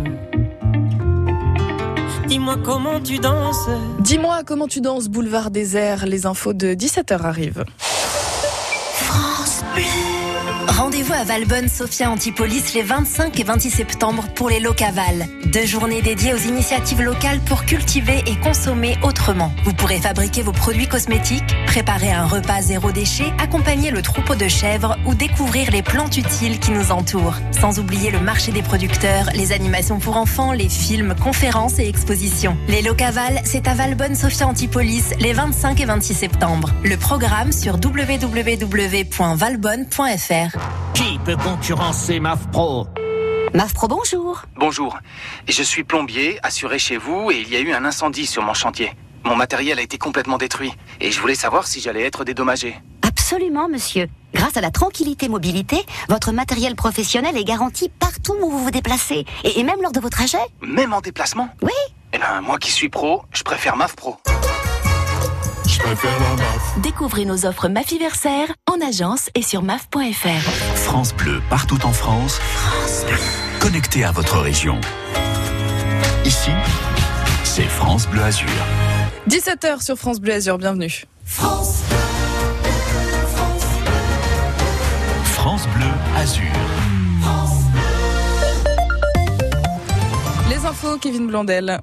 Dis-moi comment tu danses. Dis-moi comment tu danses, boulevard des airs. Les infos de 17h arrivent. France Bleu. Rendez-vous à Valbonne Sophia Antipolis les 25 et 26 septembre pour les Locavales. Deux journées dédiées aux initiatives locales pour cultiver et consommer autrement. Vous pourrez fabriquer vos produits cosmétiques, préparer un repas zéro déchet, accompagner le troupeau de chèvres ou découvrir les plantes utiles qui nous entourent. Sans oublier le marché des producteurs, les animations pour enfants, les films, conférences et expositions. Les Locavales, c'est à Valbonne Sophia Antipolis les 25 et 26 septembre. Le programme sur www.valbonne.fr. Qui peut concurrencer MAF Pro MAF Pro, bonjour. Bonjour, je suis plombier, assuré chez vous, et il y a eu un incendie sur mon chantier. Mon matériel a été complètement détruit, et je voulais savoir si j'allais être dédommagé. Absolument, monsieur. Grâce à la Tranquillité Mobilité, votre matériel professionnel est garanti partout où vous vous déplacez, et, et même lors de vos trajets. Même en déplacement? Oui. Eh ben, moi qui suis pro, je préfère MAF Pro. Je préfère la MAF. Découvrez nos offres Mafiversaire en agence et sur maf.fr. France Bleu, partout en France. France Bleu. Connecté à votre région. Ici, c'est France Bleu Azur. 17h sur France Bleu Azur, bienvenue. France Bleu Azur. Les infos, Kevin Blondel.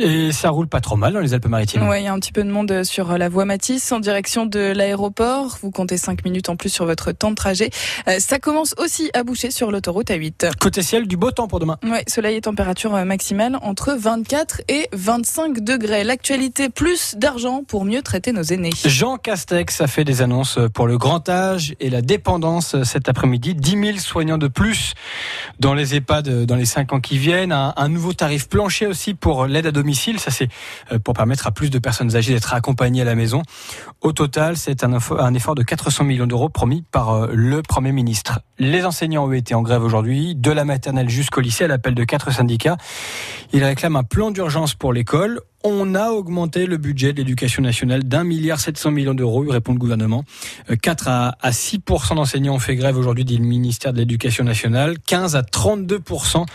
Et ça roule pas trop mal dans les Alpes-Maritimes. Ouais, il y a un petit peu de monde sur la voie Matisse en direction de l'aéroport. Vous comptez 5 minutes en plus sur votre temps de trajet. Euh, ça commence aussi à boucher sur l'autoroute A8. Côté ciel, du beau temps pour demain. Ouais, soleil et température euh, maximale entre 24 et 25 degrés. L'actualité, plus d'argent pour mieux traiter nos aînés. Jean Castex a fait des annonces pour le grand âge et la dépendance cet après-midi. 10 000 soignants de plus dans les EHPAD dans les 5 ans qui viennent. Un, un nouveau tarif plancher aussi pour l'aide à domicile. Ça, c'est euh, pour permettre à plus de personnes âgées d'être accompagnées à la maison. Au total, c'est un, effort de 400 millions d'euros promis par euh, le Premier ministre. Les enseignants ont été en grève aujourd'hui, de la maternelle jusqu'au lycée, à l'appel de quatre syndicats. Ils réclament un plan d'urgence pour l'école. On a augmenté le budget de l'éducation nationale d'un milliard 700 millions d'euros, répond le gouvernement. Euh, 4 à, à 6 d'enseignants ont fait grève aujourd'hui, dit le ministère de l'Éducation nationale. 15 à 32%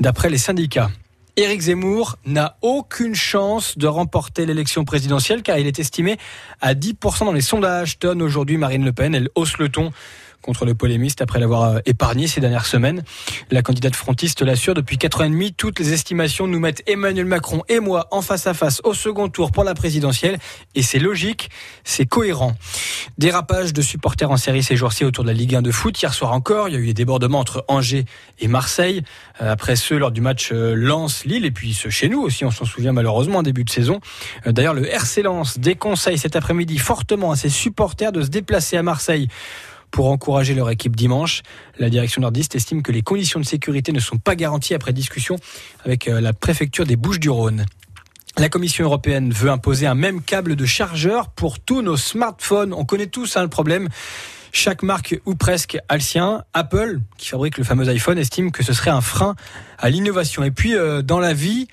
d'après les syndicats. Éric Zemmour n'a aucune chance de remporter l'élection présidentielle car il est estimé à 10% dans les sondages. Tonne aujourd'hui Marine Le Pen, elle hausse le ton contre le polémiste après l'avoir euh, épargné ces dernières semaines. La candidate frontiste l'assure, depuis 4 ans et demi, toutes les estimations nous mettent Emmanuel Macron et moi en face à face au second tour pour la présidentielle. Et c'est logique, c'est cohérent. Dérapage de supporters en série ces jours-ci autour de la Ligue 1 de foot. Hier soir encore, il y a eu des débordements entre Angers et Marseille. Euh, Après ceux lors du match euh, Lens-Lille et puis ceux chez nous aussi, on s'en souvient malheureusement en début de saison. D'ailleurs, le RC Lens déconseille cet après-midi fortement à ses supporters de se déplacer à Marseille pour encourager leur équipe dimanche. La direction nordiste estime que les conditions de sécurité ne sont pas garanties après discussion avec euh, la préfecture des Bouches-du-Rhône. La Commission européenne veut imposer un même câble de chargeur pour tous nos smartphones. On connaît tous hein, le problème. Chaque marque ou presque a. Apple, qui fabrique le fameux iPhone, estime que ce serait un frein à l'innovation. Et puis, euh, dans la vie,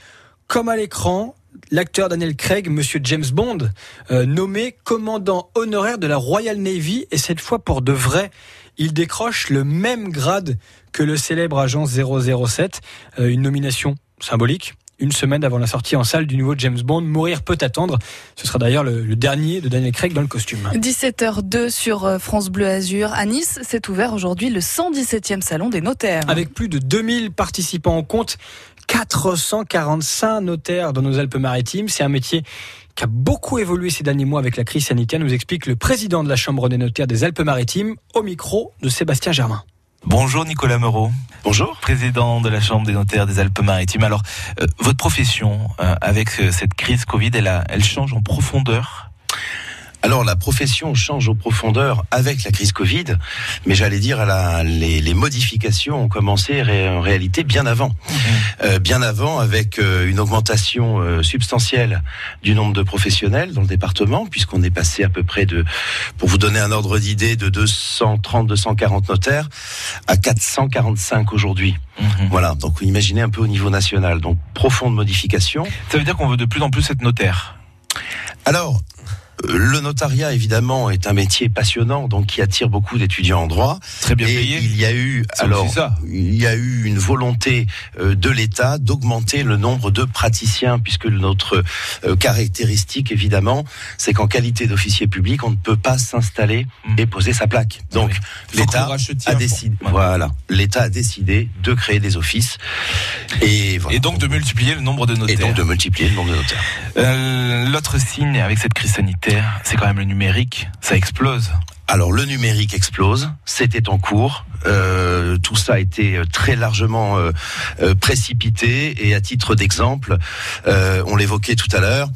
comme à l'écran, l'acteur Daniel Craig, monsieur James Bond, euh, nommé commandant honoraire de la Royal Navy, et cette fois pour de vrai. Il décroche le même grade que le célèbre agent 007, euh, une nomination symbolique. Une semaine avant la sortie en salle du nouveau James Bond, Mourir peut attendre. Ce sera d'ailleurs le, le dernier de Daniel Craig dans le costume. 17h02 sur euh, France Bleu Azur. À Nice, s'est ouvert aujourd'hui le 117e salon des notaires. Avec plus de 2000 participants, on compte 445 notaires dans nos Alpes-Maritimes. C'est un métier qui a beaucoup évolué ces derniers mois avec la crise sanitaire, nous explique le président de la Chambre des notaires des Alpes-Maritimes au micro de Sébastien Germain. Bonjour Nicolas Moreau. Bonjour. Président de la Chambre des notaires des Alpes-Maritimes. Alors, euh, votre profession, euh, avec euh, cette crise Covid, elle, a- elle change en profondeur? Alors la profession change en profondeur avec la crise Covid, mais j'allais dire la- les, les modifications ont commencé ré- en réalité bien avant, Euh, bien avant avec euh, une augmentation euh, substantielle du nombre de professionnels dans le département, puisqu'on est passé à peu près de, pour vous donner un ordre d'idée, de 230-240 notaires à 445 aujourd'hui. Voilà, donc imaginez un peu au niveau national, donc profonde modification. Ça veut dire qu'on veut de plus en plus être notaire? Alors, le notariat, évidemment, est un métier passionnant, donc qui attire beaucoup d'étudiants en droit. Très bien Et payé. Il y a eu, alors, ça. il y a eu une volonté euh, de l'État d'augmenter le nombre de praticiens, puisque notre euh, caractéristique, évidemment, c'est qu'en qualité d'officier public, on ne peut pas s'installer et poser sa plaque. Donc, que vous l'État a décidé, voilà, l'État a décidé de créer des offices et, voilà. Et donc de multiplier le nombre de notaires. Et donc de multiplier le nombre de notaires. Euh, L'autre signe avec cette crise sanitaire, c'est quand même le numérique. Ça explose. Alors le numérique explose, c'était en cours. Euh, tout ça a été très largement euh, euh, précipité et à titre d'exemple, euh, on l'évoquait tout à l'heure,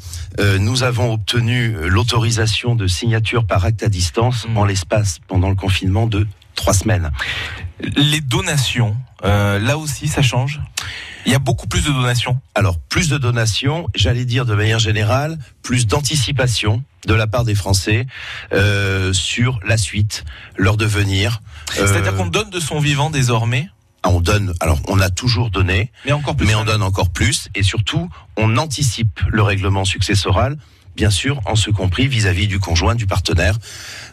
nous avons obtenu l'autorisation de signature par acte à distance en l'espace pendant le confinement de trois semaines. Les donations, là aussi, ça change? Il y a beaucoup plus de donations. Alors, plus de donations, j'allais dire de manière générale, plus d'anticipation de la part des Français euh, sur la suite, leur devenir. Euh, C'est-à-dire qu'on donne de son vivant désormais? Ah, On donne, alors on a toujours donné, mais encore plus. mais on donne encore plus, et surtout on anticipe le règlement successoral, bien sûr, en ce compris vis-à-vis du conjoint, du partenaire,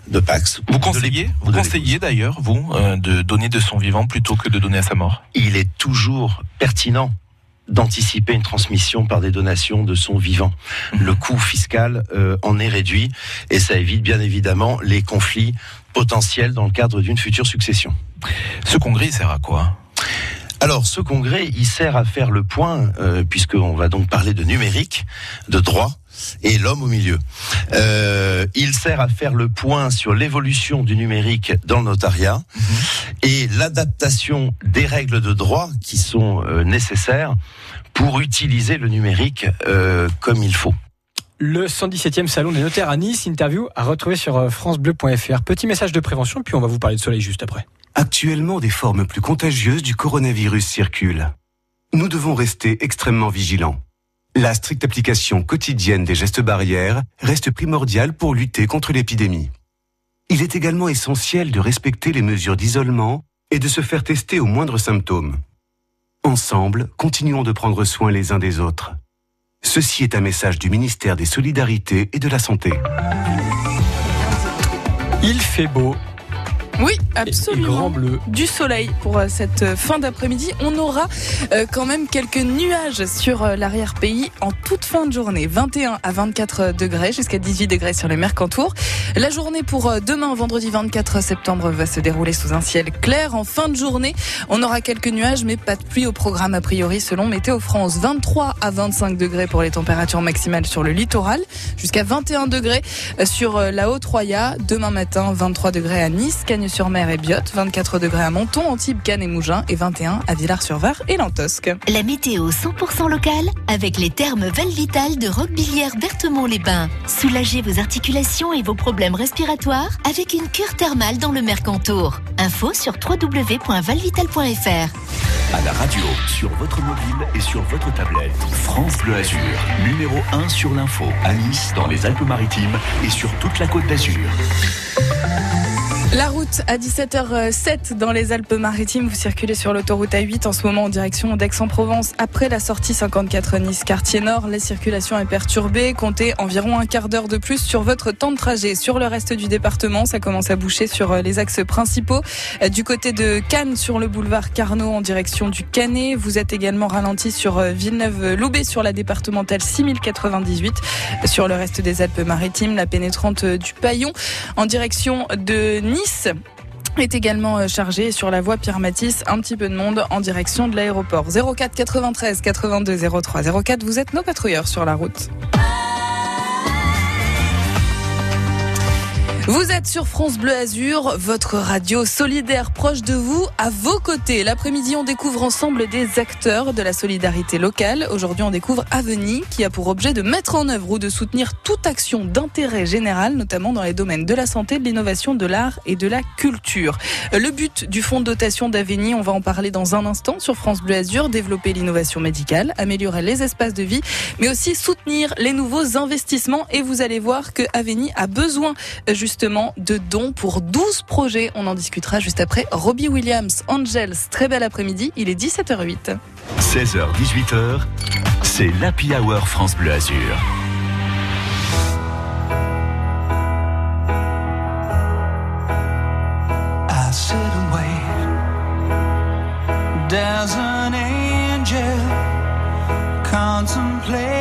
de Pax. Vous conseillez, vous conseillez d'ailleurs, vous, euh, de donner de son vivant plutôt que de donner à sa mort? Il est toujours pertinent d'anticiper une transmission par des donations de son vivant. Le coût fiscal euh, en est réduit et ça évite bien évidemment les conflits potentiels dans le cadre d'une future succession. Ce congrès sert à quoi? Alors, ce congrès, il sert à faire le point, euh, puisqu'on va donc parler de numérique, de droit et l'homme au milieu. Euh, il sert à faire le point sur l'évolution du numérique dans le notariat et l'adaptation des règles de droit qui sont euh, nécessaires pour utiliser le numérique euh, comme il faut. Le 117e salon des notaires à Nice, interview à retrouver sur francebleu.fr. Petit message de prévention, puis on va vous parler de soleil juste après. Actuellement, des formes plus contagieuses du coronavirus circulent. Nous devons rester extrêmement vigilants. La stricte application quotidienne des gestes barrières reste primordiale pour lutter contre l'épidémie. Il est également essentiel de respecter les mesures d'isolement et de se faire tester aux moindres symptômes. Ensemble, continuons de prendre soin les uns des autres. Ceci est un message du ministère des Solidarités et de la Santé. Il fait beau. Oui, absolument. grand bleu. Du soleil pour euh, cette euh, fin d'après-midi. On aura euh, quand même quelques nuages sur l'arrière-pays en toute fin de journée. 21 à 24 degrés, jusqu'à 18 degrés sur les Mercantours. La journée pour demain, vendredi 24 septembre, va se dérouler sous un ciel clair. En fin de journée, on aura quelques nuages, mais pas de pluie au programme a priori selon Météo France. 23 à 25 degrés pour les températures maximales sur le littoral, jusqu'à 21 degrés sur la Haute-Roya. Demain matin, 23 degrés à Nice, Cagnes-sur-Mer et Biot, 24 degrés à Menton, Antibes, Cannes et Mougins et 21 à Villars-sur-Var et Lantosque. La météo 100% locale avec les thermes Valvital de Roquebillière Berthemont-les-Bains. Soulagez vos articulations et vos problèmes respiratoires avec une cure thermale dans le Mercantour. Info sur www.valvital.fr. À la radio, sur votre mobile et sur votre tablette. France Bleu Azur, numéro 1 sur l'info, à Nice, dans les Alpes-Maritimes et sur toute la côte d'Azur. La route à 17h07 dans les Alpes-Maritimes. Vous circulez sur l'autoroute A8 en ce moment en direction d'Aix-en-Provence. Après la sortie 54 Nice quartier nord, la circulation est perturbée. Comptez environ un quart d'heure de plus sur votre temps de trajet. Sur le reste du département, ça commence à boucher sur euh, les axes principaux. Euh, Du côté de Cannes, sur le boulevard Carnot en direction du Canet. Vous êtes également ralenti sur euh, Villeneuve-Loubet sur la départementale 6098. Sur le reste des Alpes-Maritimes, la pénétrante du Paillon en direction de Nice est également euh, chargé sur la voie Pierre Matisse, un petit peu de monde en direction de l'aéroport. 04 93 82 03 04, vous êtes nos patrouilleurs sur la route. Vous êtes sur France Bleu Azur, votre radio solidaire proche de vous, à vos côtés. L'après-midi, on découvre ensemble des acteurs de la solidarité locale. Aujourd'hui, on découvre Aveni, qui a pour objet de mettre en œuvre ou de soutenir toute action d'intérêt général, notamment dans les domaines de la santé, de l'innovation, de l'art et de la culture. Le but du fonds de dotation d'Aveni, on va en parler dans un instant sur France Bleu Azur, développer l'innovation médicale, améliorer les espaces de vie, mais aussi soutenir les nouveaux investissements. Et vous allez voir que Aveni a besoin euh, justement de dons pour 12 projets. On en discutera juste après. Robbie Williams, Angels, très bel après-midi. Il est 17h08. 16h, 18h, c'est l'Happy Hour France Bleu Azur. I sit and wait. There's an angel contemplate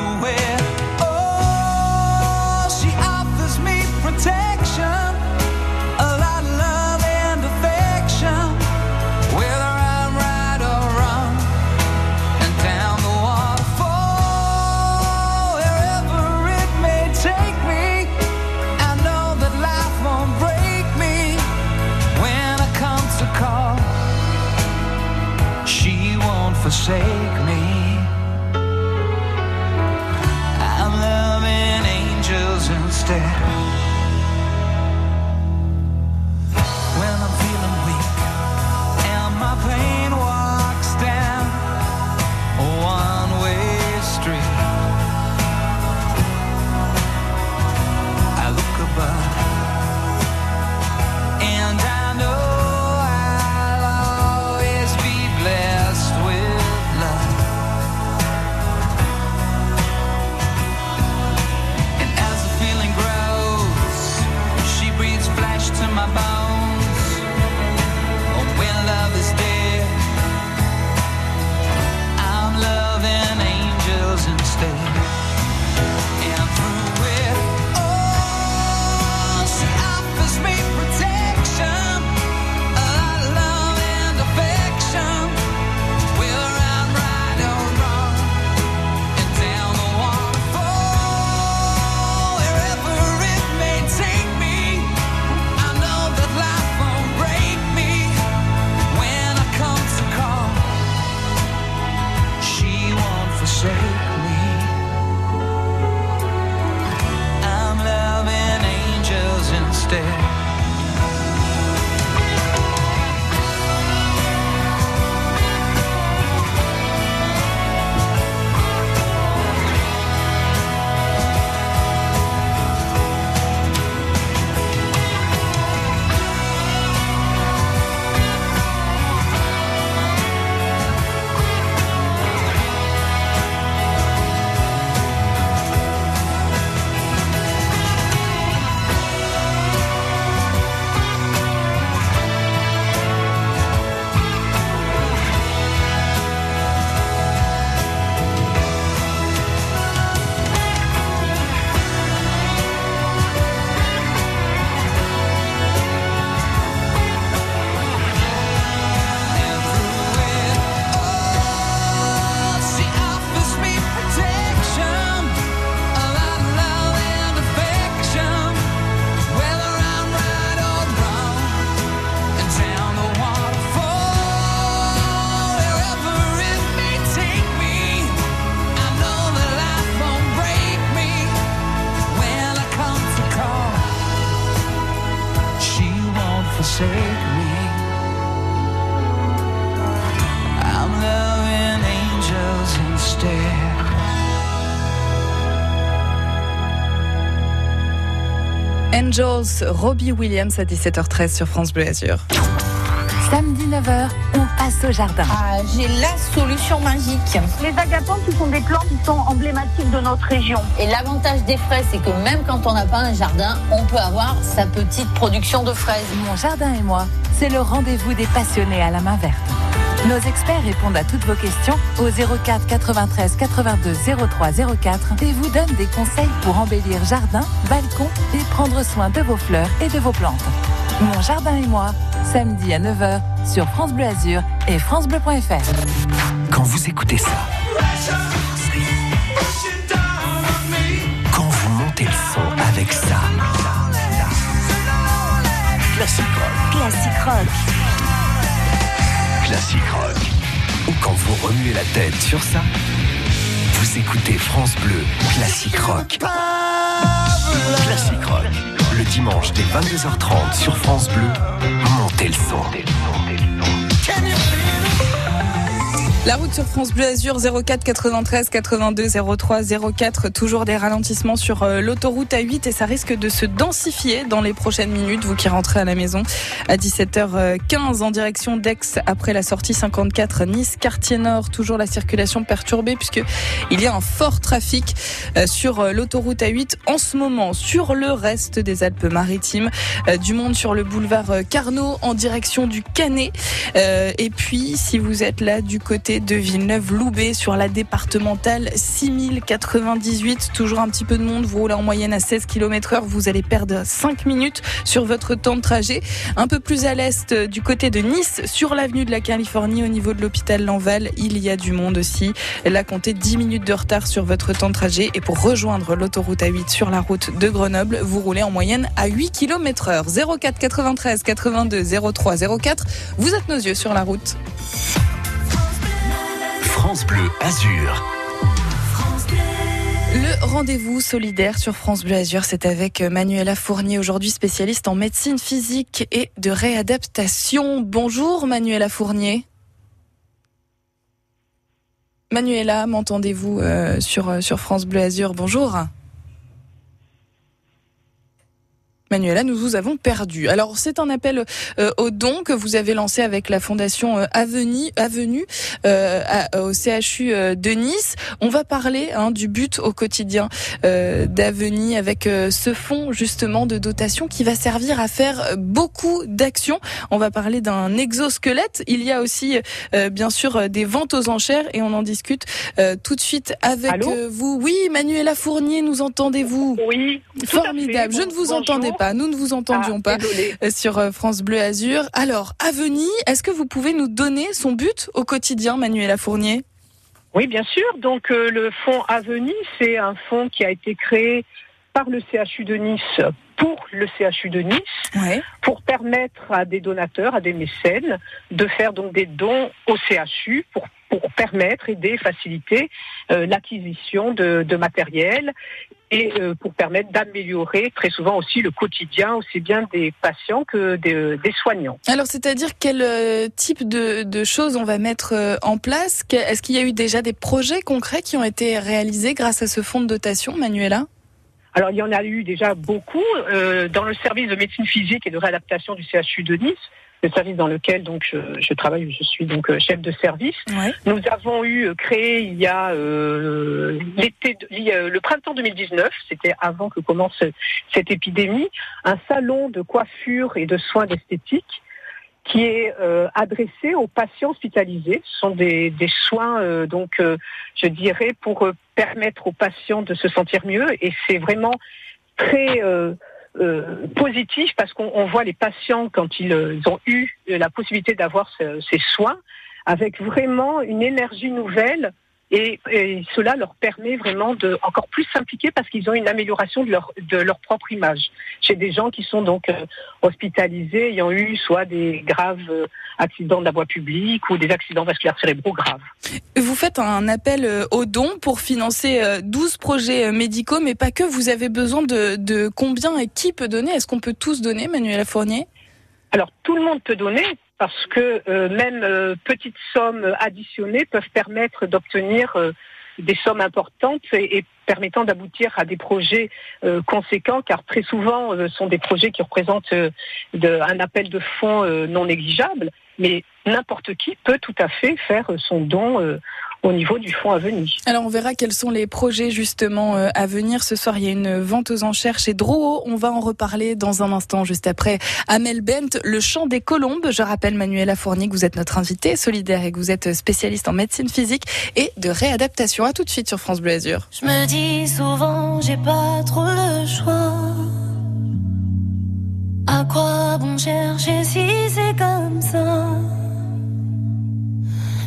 Angels, Robbie Williams à 17h13 sur France Bleu Azur. Samedi 9h, on passe au jardin. Ah, J'ai la solution magique. Les agapants, ce sont des plantes qui sont emblématiques de notre région. Et l'avantage des fraises, c'est que même quand on n'a pas un jardin, on peut avoir sa petite production de fraises. Mon jardin et moi, c'est le rendez-vous des passionnés à la main verte. Nos experts répondent à toutes vos questions au 04 93 82 03 04 et vous donnent des conseils pour embellir jardin, balcon et prendre soin de vos fleurs et de vos plantes. Mon jardin et moi, samedi à 9h sur France Bleu Azur et francebleu.fr. Quand vous écoutez ça, quand vous montez le son avec ça, classique rock, Classique rock. Classique rock, ou quand vous remuez la tête sur ça, vous écoutez France Bleu, classique rock. Classique rock, le dimanche dès 22h30 sur France Bleu, montez le son. La route sur France Bleu Azur 04 93 82 03 04. Toujours des ralentissements sur euh, l'autoroute A8 et ça risque de se densifier dans les prochaines minutes. Vous qui rentrez à la maison à 17h15 en direction d'Aix après la sortie 54 Nice quartier Nord. Toujours la circulation perturbée puisque il y a un fort trafic euh, sur euh, l'autoroute A8 en ce moment. Sur le reste des Alpes-Maritimes, du monde sur le boulevard Carnot en direction du Canet. Et puis si vous êtes là du côté de Villeneuve-Loubet sur la départementale 6098. Toujours un petit peu de monde. Vous roulez en moyenne à 16 km heure. Vous allez perdre 5 minutes sur votre temps de trajet. Un peu plus à l'est euh, du côté de Nice sur l'avenue de la Californie au niveau de l'hôpital Lanval. Il y a du monde aussi. Là, comptez 10 minutes de retard sur votre temps de trajet. Et pour rejoindre l'autoroute A8 sur la route de Grenoble, vous roulez en moyenne à 8 km heure. 04 93 82 03 04. Vous êtes nos yeux sur la route. France Bleu Azur. Le rendez-vous solidaire sur France Bleu Azur, c'est avec Manuela Fournier, aujourd'hui spécialiste en médecine physique et de réadaptation. Bonjour Manuela Fournier. Manuela, m'entendez-vous euh, sur, sur France Bleu Azur? Bonjour. Manuela, nous vous avons perdu. Alors c'est un appel euh, au don que vous avez lancé avec la fondation euh, Avenue, Avenue euh, à- au CHU euh, de Nice. On va parler hein, du but au quotidien euh, d'Avenue avec euh, ce fonds justement de dotation qui va servir à faire beaucoup d'actions. On va parler d'un exosquelette. Il y a aussi euh, bien sûr euh, des ventes aux enchères et on en discute euh, tout de suite avec Allô euh, vous. Oui, Manuela Fournier, nous entendez-vous? Oui. fait. Formidable. Je ne vous entendais pas. Nous ne vous entendions Ah, pas euh, sur euh, France Bleu Azur. Alors, Aveni, est-ce que vous pouvez nous donner son but au quotidien, Manuela Fournier? Oui, bien sûr. Donc euh, le fonds Aveni, c'est un fonds qui a été créé par le CHU de Nice pour le CHU de Nice, pour permettre à des donateurs, à des mécènes, de faire donc des dons au CHU pour, pour permettre, aider, faciliter euh, l'acquisition de, de matériel et euh, pour permettre d'améliorer très souvent aussi le quotidien, aussi bien des patients que des, des soignants. Alors, c'est-à-dire quel euh, type de, de choses on va mettre en place? Est-ce qu'il y a eu déjà des projets concrets qui ont été réalisés grâce à ce fonds de dotation, Manuela? Alors, il y en a eu déjà beaucoup euh, dans le service de médecine physique et de réadaptation du CHU de Nice, le service dans lequel donc je, je travaille, je suis donc euh, chef de service. Nous avons eu euh, créé il y a euh, l'été, le printemps 2019, c'était avant que commence cette épidémie, un salon de coiffure et de soins d'esthétique qui est euh, adressé aux patients hospitalisés. Ce sont des, des soins, euh, donc, euh, je dirais, pour euh, permettre aux patients de se sentir mieux. Et c'est vraiment très euh, positif parce qu'on on voit les patients quand ils, euh, ils ont eu la possibilité d'avoir ce- ces soins avec vraiment une énergie nouvelle. Et, et cela leur permet vraiment de encore plus s'impliquer parce qu'ils ont une amélioration de leur, de leur propre image. J'ai des gens qui sont donc euh, hospitalisés ayant eu soit des graves euh, accidents de la voie publique ou des accidents vasculaires cérébraux graves. Vous faites un appel euh, aux dons pour financer euh, 12 projets médicaux, mais pas que. Vous avez besoin de, de combien et qui peut donner? Est-ce qu'on peut tous donner, Manuela Fournier? Alors tout le monde peut donner parce que euh, même euh, petites sommes additionnées peuvent permettre d'obtenir euh, des sommes importantes et, et permettant d'aboutir à des projets euh, conséquents, car très souvent euh, ce sont des projets qui représentent euh, de- un appel de fonds non négligeable, mais n'importe qui peut tout à fait faire son don au niveau du fonds à venir. Alors on verra quels sont les projets justement euh, à venir. Ce soir, il y a une vente aux enchères chez Drouot. On va en reparler dans un instant, juste après. Amel Bent, le chant des colombes. Je rappelle Manuela Fournier que vous êtes notre invitée solidaire et que vous êtes spécialiste en médecine physique et de réadaptation. À tout de suite sur France Bleu Azur. Je me dis souvent, j'ai pas trop le choix. À quoi bon chercher si c'est comme ça?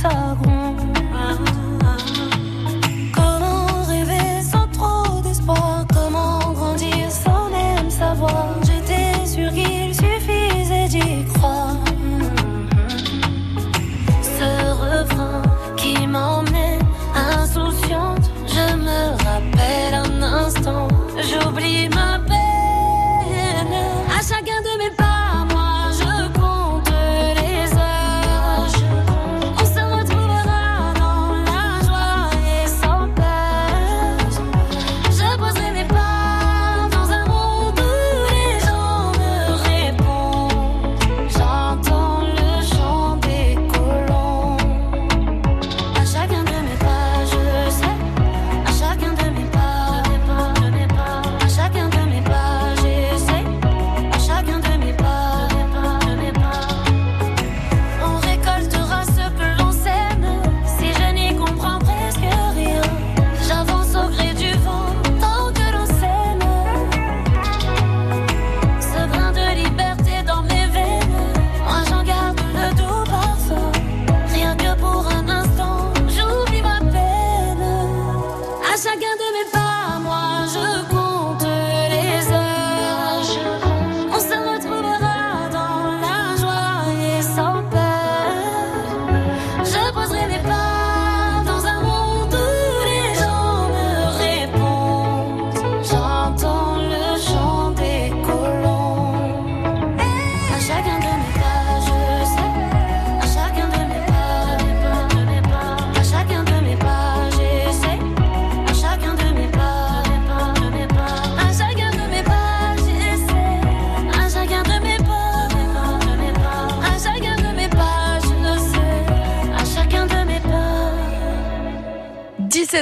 sago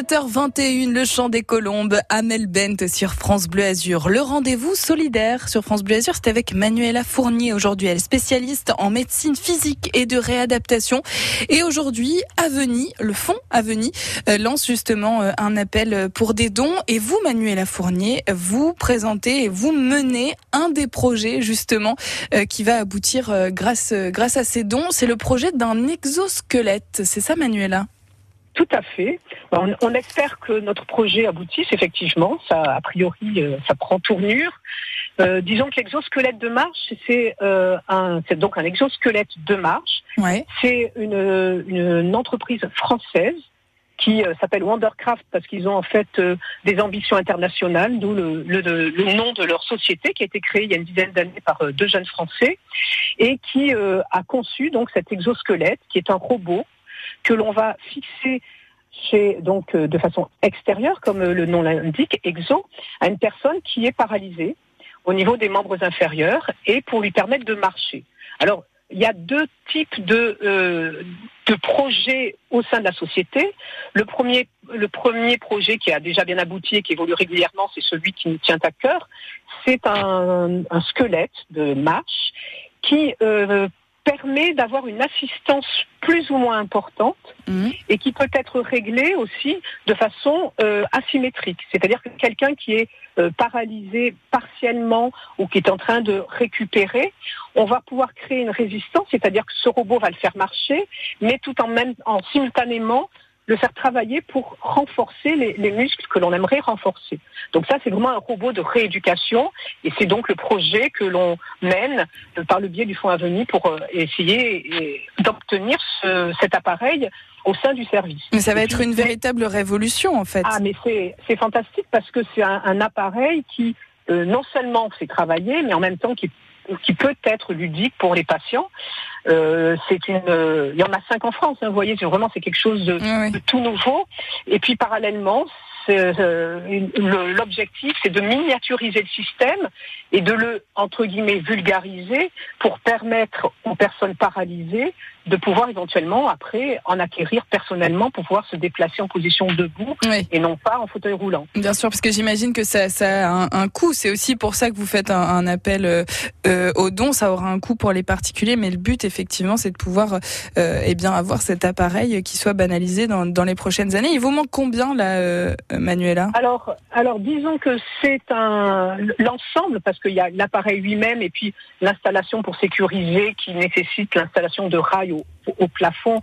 17h21, le chant des colombes, Amel Bent sur France Bleu Azur. Le rendez-vous solidaire sur France Bleu Azur, c'est avec Manuela Fournier aujourd'hui. Elle est spécialiste en médecine physique et de réadaptation. Et aujourd'hui, Aveni, le fonds Aveni, euh, lance justement euh, un appel pour des dons. Et vous, Manuela Fournier, vous présentez et vous menez un des projets justement euh, qui va aboutir grâce, grâce à ces dons. C'est le projet d'un exosquelette. C'est ça, Manuela? Tout à fait. On, on, espère que notre projet aboutisse effectivement. Ça, a priori, euh, ça prend tournure. Euh, disons que l'exosquelette de marche, c'est euh, donc un exosquelette de marche. Ouais. C'est une, une, entreprise française qui euh, s'appelle Wondercraft parce qu'ils ont en fait euh, des ambitions internationales, d'où le, le, le, nom de leur société qui a été créée il y a une dizaine d'années par deux jeunes Français et qui a conçu donc cet exosquelette qui est un robot que l'on va fixer chez, donc euh, de façon extérieure, comme euh, le nom l'indique, exo, à une personne qui est paralysée au niveau des membres inférieurs et pour lui permettre de marcher. Alors, il y a deux types de, euh, de projets au sein de la société. Le premier, le premier projet qui a déjà bien abouti et qui évolue régulièrement, c'est celui qui nous tient à cœur. C'est un, un squelette de marche qui euh, permet d'avoir une assistance plus ou moins importante Mhm. et qui peut être réglée aussi de façon euh, asymétrique. C'est-à-dire que quelqu'un qui est euh, paralysé partiellement ou qui est en train de récupérer, on va pouvoir créer une résistance, c'est-à-dire que ce robot va le faire marcher, mais tout en même en simultanément le faire travailler pour renforcer les, les muscles que l'on aimerait renforcer. Donc ça, c'est vraiment un robot de rééducation et c'est donc le projet que l'on mène euh, par le biais du Fonds Avenir pour euh, essayer d'obtenir ce- cet appareil au sein du service. Mais ça va être une véritable révolution en fait. ah, mais c'est c'est fantastique parce que c'est un, un appareil qui euh, non seulement fait travailler, mais en même temps qui, qui peut être ludique pour les patients. Euh, c'est une, euh, il y en a cinq en France. hein, vous voyez, c'est vraiment c'est quelque chose de, de tout nouveau. Et puis parallèlement, c'est, euh, l'objectif, c'est de miniaturiser le système et de le entre guillemets vulgariser pour permettre aux personnes paralysées de pouvoir éventuellement après en acquérir personnellement pour pouvoir se déplacer en position debout et non pas en fauteuil roulant. Bien sûr, parce que j'imagine que ça, ça a un, un coût. C'est aussi pour ça que vous faites un, un appel euh, euh, aux dons. Ça aura un coût pour les particuliers, mais le but, effectivement, c'est de pouvoir euh, eh bien avoir cet appareil qui soit banalisé dans, dans les prochaines années. Il vous manque combien là, euh, Manuela? Alors, alors disons que c'est un l'ensemble parce qu'il y a l'appareil lui-même et puis l'installation pour sécuriser qui nécessite l'installation de rails au, au plafond.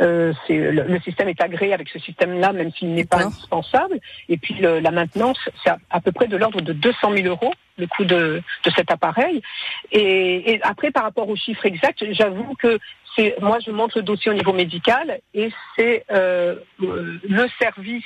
Euh, c'est le, le système est agréé avec ce système-là, même s'il n'est pas indispensable. Et puis le- la maintenance, c'est à, à peu près de l'ordre de 200 000 euros le coût de, de cet appareil. Et, et après, par rapport aux chiffres exacts, j'avoue que c'est moi je monte le dossier au niveau médical et c'est euh, le service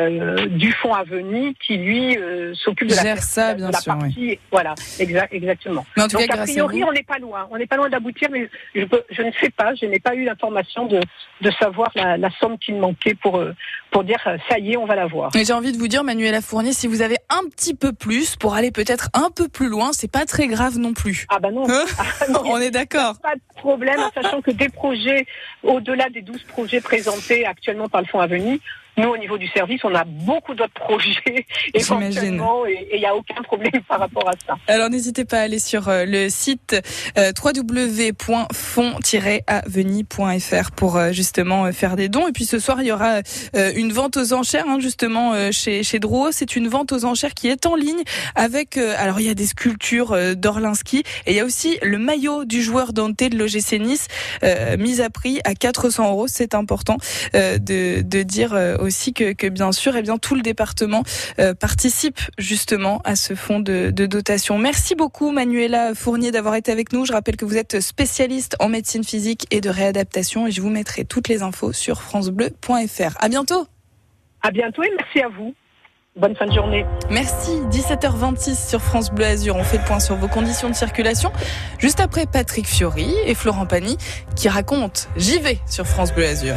euh, du fonds Aveni qui lui euh, s'occupe de la, ça, de bien la sûr, partie voilà exact, exactement Mais en tout donc cas, a priori on n'est pas loin on n'est pas loin d'aboutir mais je, peux- je ne sais pas je n'ai pas eu l'information de, de savoir la, la somme qu'il manquait pour euh, pour dire ça y est on va l'avoir Mais j'ai envie de vous dire, Manuela Fournier, si vous avez un petit peu plus pour aller peut-être un peu plus loin, c'est pas très grave non plus. Ah bah non. On est d'accord. Pas de problème, sachant que des projets, au-delà des 12 projets présentés actuellement par le Fonds Avenir, nous, au niveau du service, on a beaucoup d'autres projets éventuellement et il n'y a aucun problème par rapport à ça. Alors n'hésitez pas à aller sur euh, le site euh, www.fond-aveni.fr pour euh, justement faire des dons. Et puis ce soir, il y aura euh, une vente aux enchères hein, justement chez chez Drouot. C'est une vente aux enchères qui est en ligne avec euh, alors il y a des sculptures euh, d'Orlinski et il y a aussi le maillot du joueur Dante de l'OGC Nice euh, mis à prix à 400 euros. C'est important euh, de, de dire euh, aussi que, que bien sûr, et bien tout le département euh, participe justement à ce fonds de, de dotation. Merci beaucoup Manuela Fournier d'avoir été avec nous. Je rappelle que vous êtes spécialiste en médecine physique et de réadaptation et je vous mettrai toutes les infos sur francebleu.fr. À bientôt. À bientôt et merci à vous. Bonne fin de journée. Merci. 17h26 sur France Bleu Azur. On fait le point sur vos conditions de circulation. Juste après Patrick Fiori et Florent Pagny qui racontent J'y vais sur France Bleu Azur.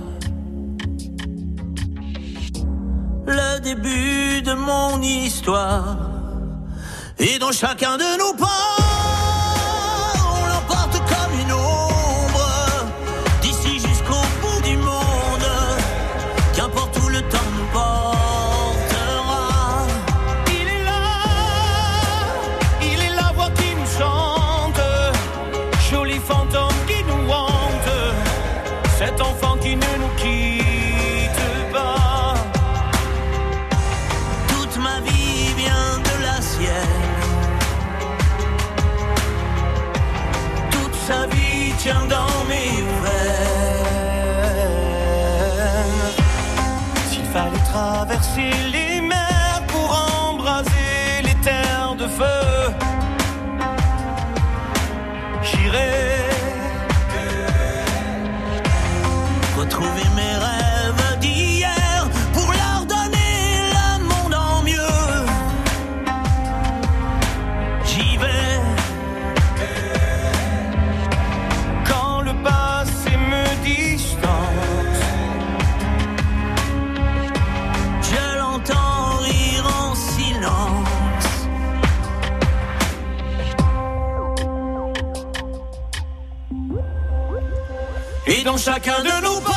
Le début de mon histoire. Et dans chacun de nos pas, S'il fallait traverser chacun de nos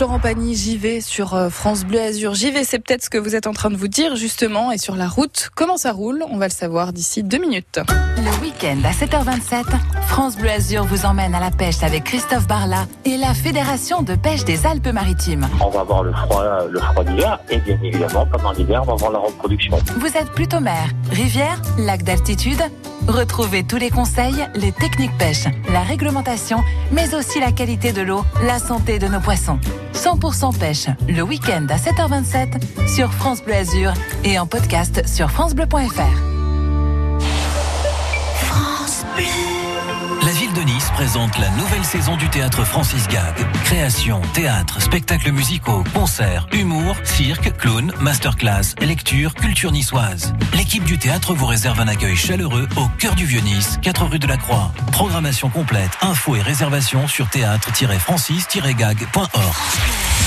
Florent Pagny, j'y vais sur euh, France Bleu Azur. J'y vais, c'est peut-être ce que vous êtes en train de vous dire justement. Et sur la route, comment ça roule? On va le savoir d'ici deux minutes. Le week-end à 7h27, France Bleu Azur vous emmène à la pêche avec Christophe Barla et la Fédération de pêche des Alpes-Maritimes. On va avoir le froid, le froid d'hiver et bien évidemment pendant l'hiver on va avoir la reproduction. Vous êtes plutôt mer, rivière, lac d'altitude Retrouvez tous les conseils, les techniques pêche, la réglementation, mais aussi la qualité de l'eau, la santé de nos poissons. 100% pêche, le week-end à 7h27 sur France Bleu Azur et en podcast sur francebleu.fr. De Nice présente la nouvelle saison du théâtre Francis Gag. Création, théâtre, spectacles musicaux, concerts, humour, cirque, clown, masterclass, lecture, culture niçoise. L'équipe du théâtre vous réserve un accueil chaleureux au cœur du Vieux-Nice, 4 rue de la Croix. Programmation complète, infos et réservations sur théâtre-francis-gag.org.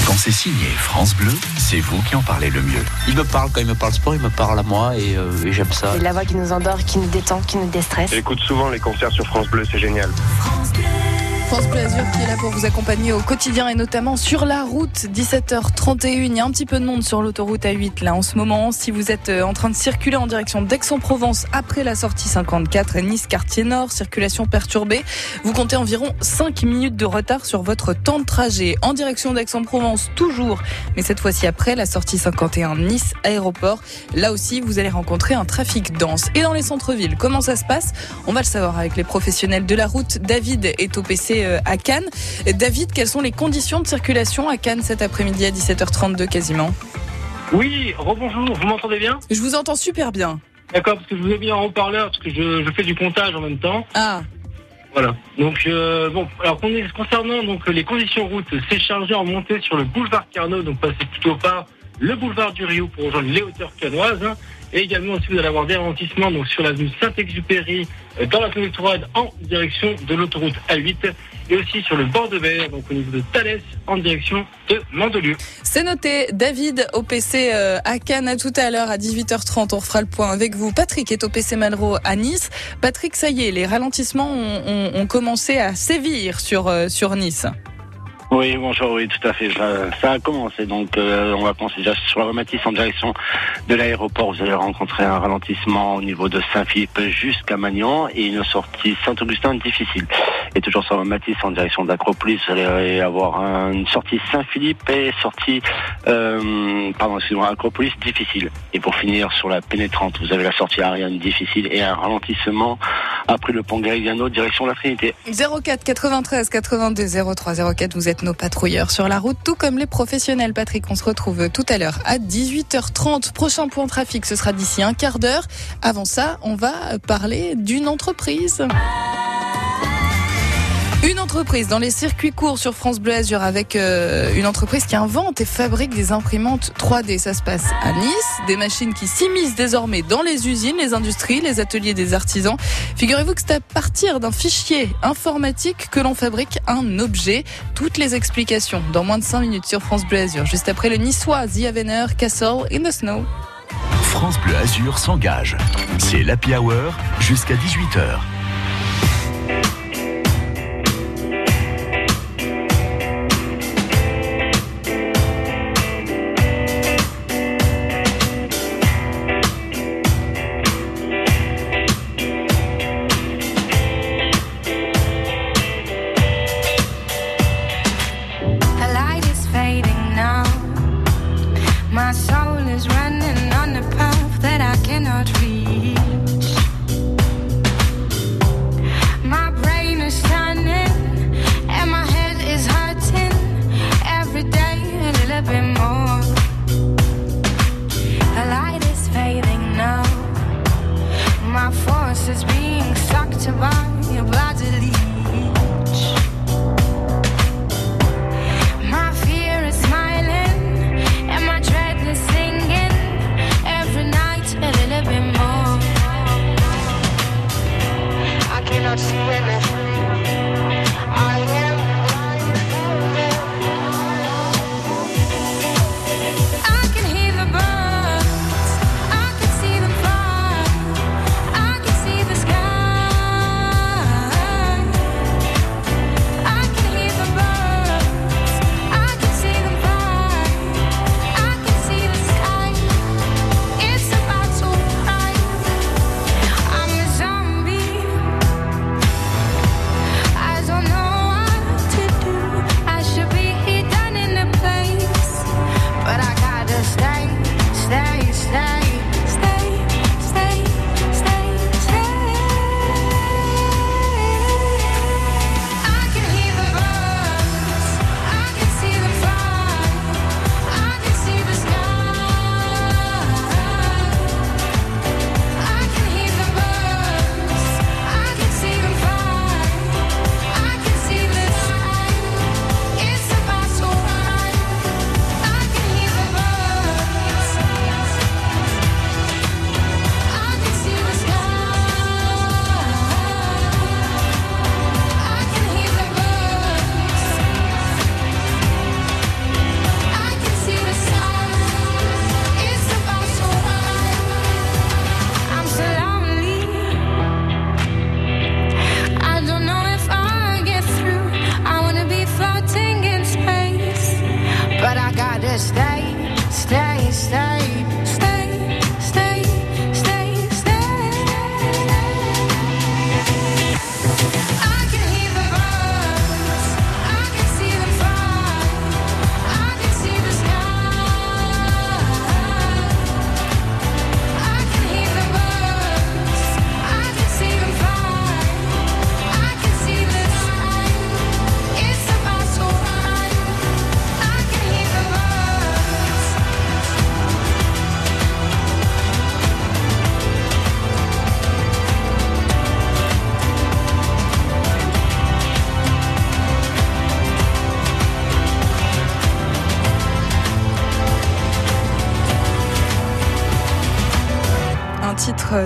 Quand c'est signé France Bleu, c'est vous qui en parlez le mieux. Il me parle quand il me parle sport, il me parle à moi et, euh, et j'aime ça. C'est la voix qui nous endort, qui nous détend, qui nous déstresse. J'écoute souvent les concerts sur France Bleu, c'est génial. France Bleu Azur qui est là pour vous accompagner au quotidien et notamment sur la route 17h31. Il y a un petit peu de monde sur l'autoroute A8 là en ce moment. Si vous êtes euh, en train de circuler en direction d'Aix-en-Provence après la sortie 54 Nice quartier nord, circulation perturbée, vous comptez environ 5 minutes de retard sur votre temps de trajet en direction d'Aix-en-Provence toujours, mais cette fois-ci après la sortie 51 Nice aéroport. Là aussi, vous allez rencontrer un trafic dense. Et dans les centres-villes, comment ça se passe? On va le savoir avec les professionnels de la route. David est au PC euh, à Cannes. David, quelles sont les conditions de circulation à Cannes cet après-midi à 17h32 quasiment? Oui, rebonjour, vous m'entendez bien? Je vous entends super bien. D'accord, parce que je vous ai mis en haut-parleur, parce que je, je fais du comptage en même temps. Ah, Voilà. Donc euh, bon, alors concernant donc les conditions route, c'est chargé en montée sur le boulevard Carnot, donc passez plutôt par le boulevard du Rio pour rejoindre les hauteurs canoises. Et également aussi vous allez avoir des ralentissements donc sur l'avenue Saint-Exupéry euh, dans la zone électorale en direction de l'autoroute A8 et aussi sur le bord de mer, donc au niveau de Thalès en direction de Mandelieu. c'est noté. David au PC euh, à Cannes à tout à l'heure à 18h30. On refera le point avec vous. Patrick est au PC Malraux à Nice. Patrick, ça y est, les ralentissements ont, ont- ont commencé à sévir sur, euh, sur Nice. Oui, bonjour, oui, tout à fait. Ça, ça a commencé. Donc, euh, on va commencer déjà sur la Matisse en direction de l'aéroport. Vous allez rencontrer un ralentissement au niveau de Saint-Philippe jusqu'à Magnan et une sortie Saint-Augustin difficile. Et toujours sur la Matisse en direction d'Acropolis, vous allez avoir un- une sortie Saint-Philippe et sortie, euh, pardon, excusez-moi, Acropolis difficile. Et pour finir sur la pénétrante, vous avez la sortie Ariane difficile et un ralentissement après le pont Garigliano direction la Trinité. 04 93 82 03 04, vous êtes nos patrouilleurs sur la route, tout comme les professionnels. Patrick, on se retrouve tout à l'heure à 18h30. Prochain point trafic, ce sera d'ici un quart d'heure. Avant ça, on va parler d'une entreprise. Une entreprise dans les circuits courts sur France Bleu Azur avec euh, une entreprise qui invente et fabrique des imprimantes 3D. Ça se passe à Nice, des machines qui s'immiscent désormais dans les usines, les industries, les ateliers des artisans. Figurez-vous que c'est à partir d'un fichier informatique que l'on fabrique un objet. Toutes les explications dans moins de 5 minutes sur France Bleu Azur, juste après le niçois The Avener Castle in the Snow. France Bleu Azur s'engage. C'est l'Happy Hour jusqu'à 18h.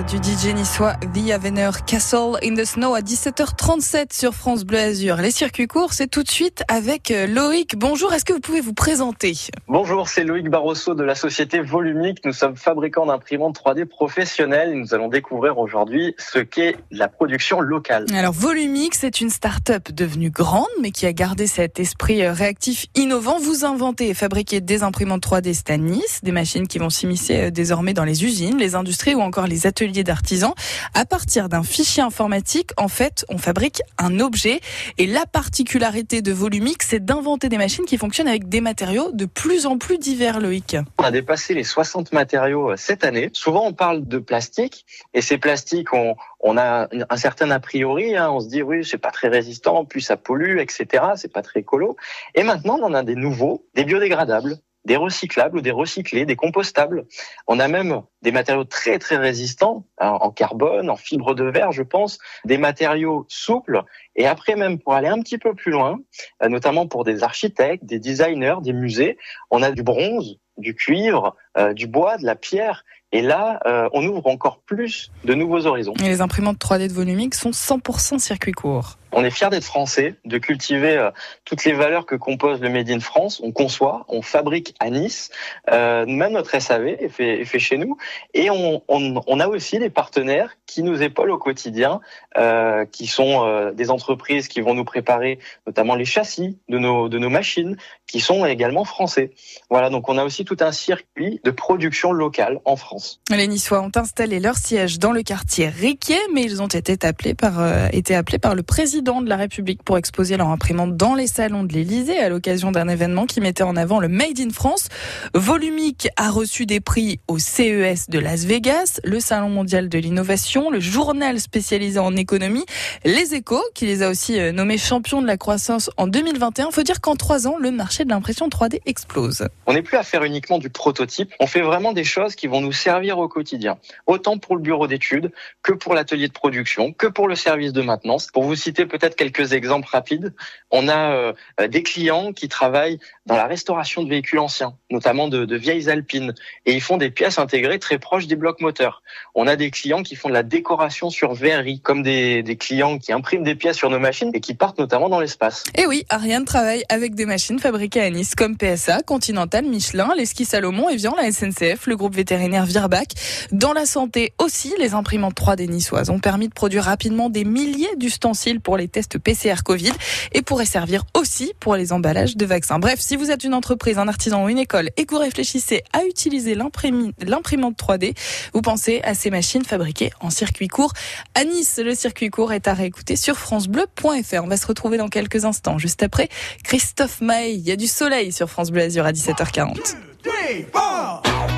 Du DJ niçois The Avener Castle in the Snow à 17h37 sur France Bleu Azur. Les circuits courts, c'est tout de suite avec euh, Loïc. Bonjour, est-ce que vous pouvez vous présenter? Bonjour, c'est Loïc Barroso de la société Volumique. Nous sommes fabricants d'imprimantes 3D professionnelles nous allons découvrir aujourd'hui ce qu'est la production locale. Alors Volumique, c'est une start-up devenue grande mais qui a gardé cet esprit euh, réactif innovant. Vous inventez et fabriquez des imprimantes 3D c'est à Nice, des machines qui vont s'immiscer euh, désormais dans les usines, les industries ou encore les ateliers d'artisans. À partir d'un fichier informatique, en fait, on fabrique un objet. Et la particularité de Volumique, c'est d'inventer des machines qui fonctionnent avec des matériaux de plus en plus divers, Loïc. On a dépassé les 60 matériaux euh, cette année. Souvent, on parle de plastique et ces plastiques, on, on a un certain a priori. Hein, on se dit oui, c'est pas très résistant, puis ça pollue, etc. C'est pas très écolo. Et maintenant, on en a des nouveaux, des biodégradables des recyclables ou des recyclés, des compostables. On a même des matériaux très très résistants hein, en carbone, en fibre de verre, je pense, des matériaux souples. Et après même pour aller un petit peu plus loin, euh, notamment pour des architectes, des designers, des musées, on a du bronze, du cuivre, euh, du bois, de la pierre. Et là, euh, on ouvre encore plus de nouveaux horizons. Et les imprimantes 3D de Volumique sont 100% circuit court. On est fiers d'être français, de cultiver euh, toutes les valeurs que compose le Made in France. On conçoit, on fabrique à Nice, euh, même notre SAV est fait, chez nous. Et on, a aussi des partenaires qui nous épaulent au quotidien, euh, qui sont des entreprises qui vont nous préparer notamment les châssis de nos, machines, qui sont également français. Voilà, donc on a aussi tout un circuit de production locale en France. Les Niçois ont installé leur siège dans le quartier Riquier, mais ils ont été appelés par, été appelés par le président de la République pour exposer leur imprimante dans les salons de l'Élysée à l'occasion d'un événement qui mettait en avant le Made in France. Volumique a reçu des prix au CES de Las Vegas, le Salon mondial de l'innovation, le journal spécialisé en économie, Les Échos, qui les a aussi euh, nommés champions de la croissance en 2021. Faut dire qu'en trois ans, le marché de l'impression 3D explose. On n'est plus à faire uniquement du prototype, on fait vraiment des choses qui vont nous servir au quotidien, autant pour le bureau d'études que pour l'atelier de production, que pour le service de maintenance. Pour vous citer peut-être quelques exemples rapides. On a euh, des clients qui travaillent dans la restauration de véhicules anciens, notamment de, vieilles Alpines, et ils font des pièces intégrées très proches des blocs moteurs. On a des clients qui font de la décoration sur verrerie, comme des, clients qui impriment des pièces sur nos machines et qui partent notamment dans l'espace. Et oui, Ariane travaille avec des machines fabriquées à Nice, comme PSA, Continental, Michelin, les skis Salomon, Evian, la SNCF, le groupe vétérinaire Virbac. Dans la santé aussi, les imprimantes 3D niçoises ont permis de produire rapidement des milliers d'ustensiles pour les tests PCR Covid et pourrait servir aussi pour les emballages de vaccins. Bref, si vous êtes une entreprise, un artisan ou une école et que vous réfléchissez à utiliser l'imprimante 3D, vous pensez à ces machines fabriquées en circuit court. À Nice, le circuit court est à réécouter sur francebleu.fr. On va se retrouver dans quelques instants. Juste après, Christophe Maé. Il y a du soleil sur France Bleu Azur à 17h40. La danse qu'on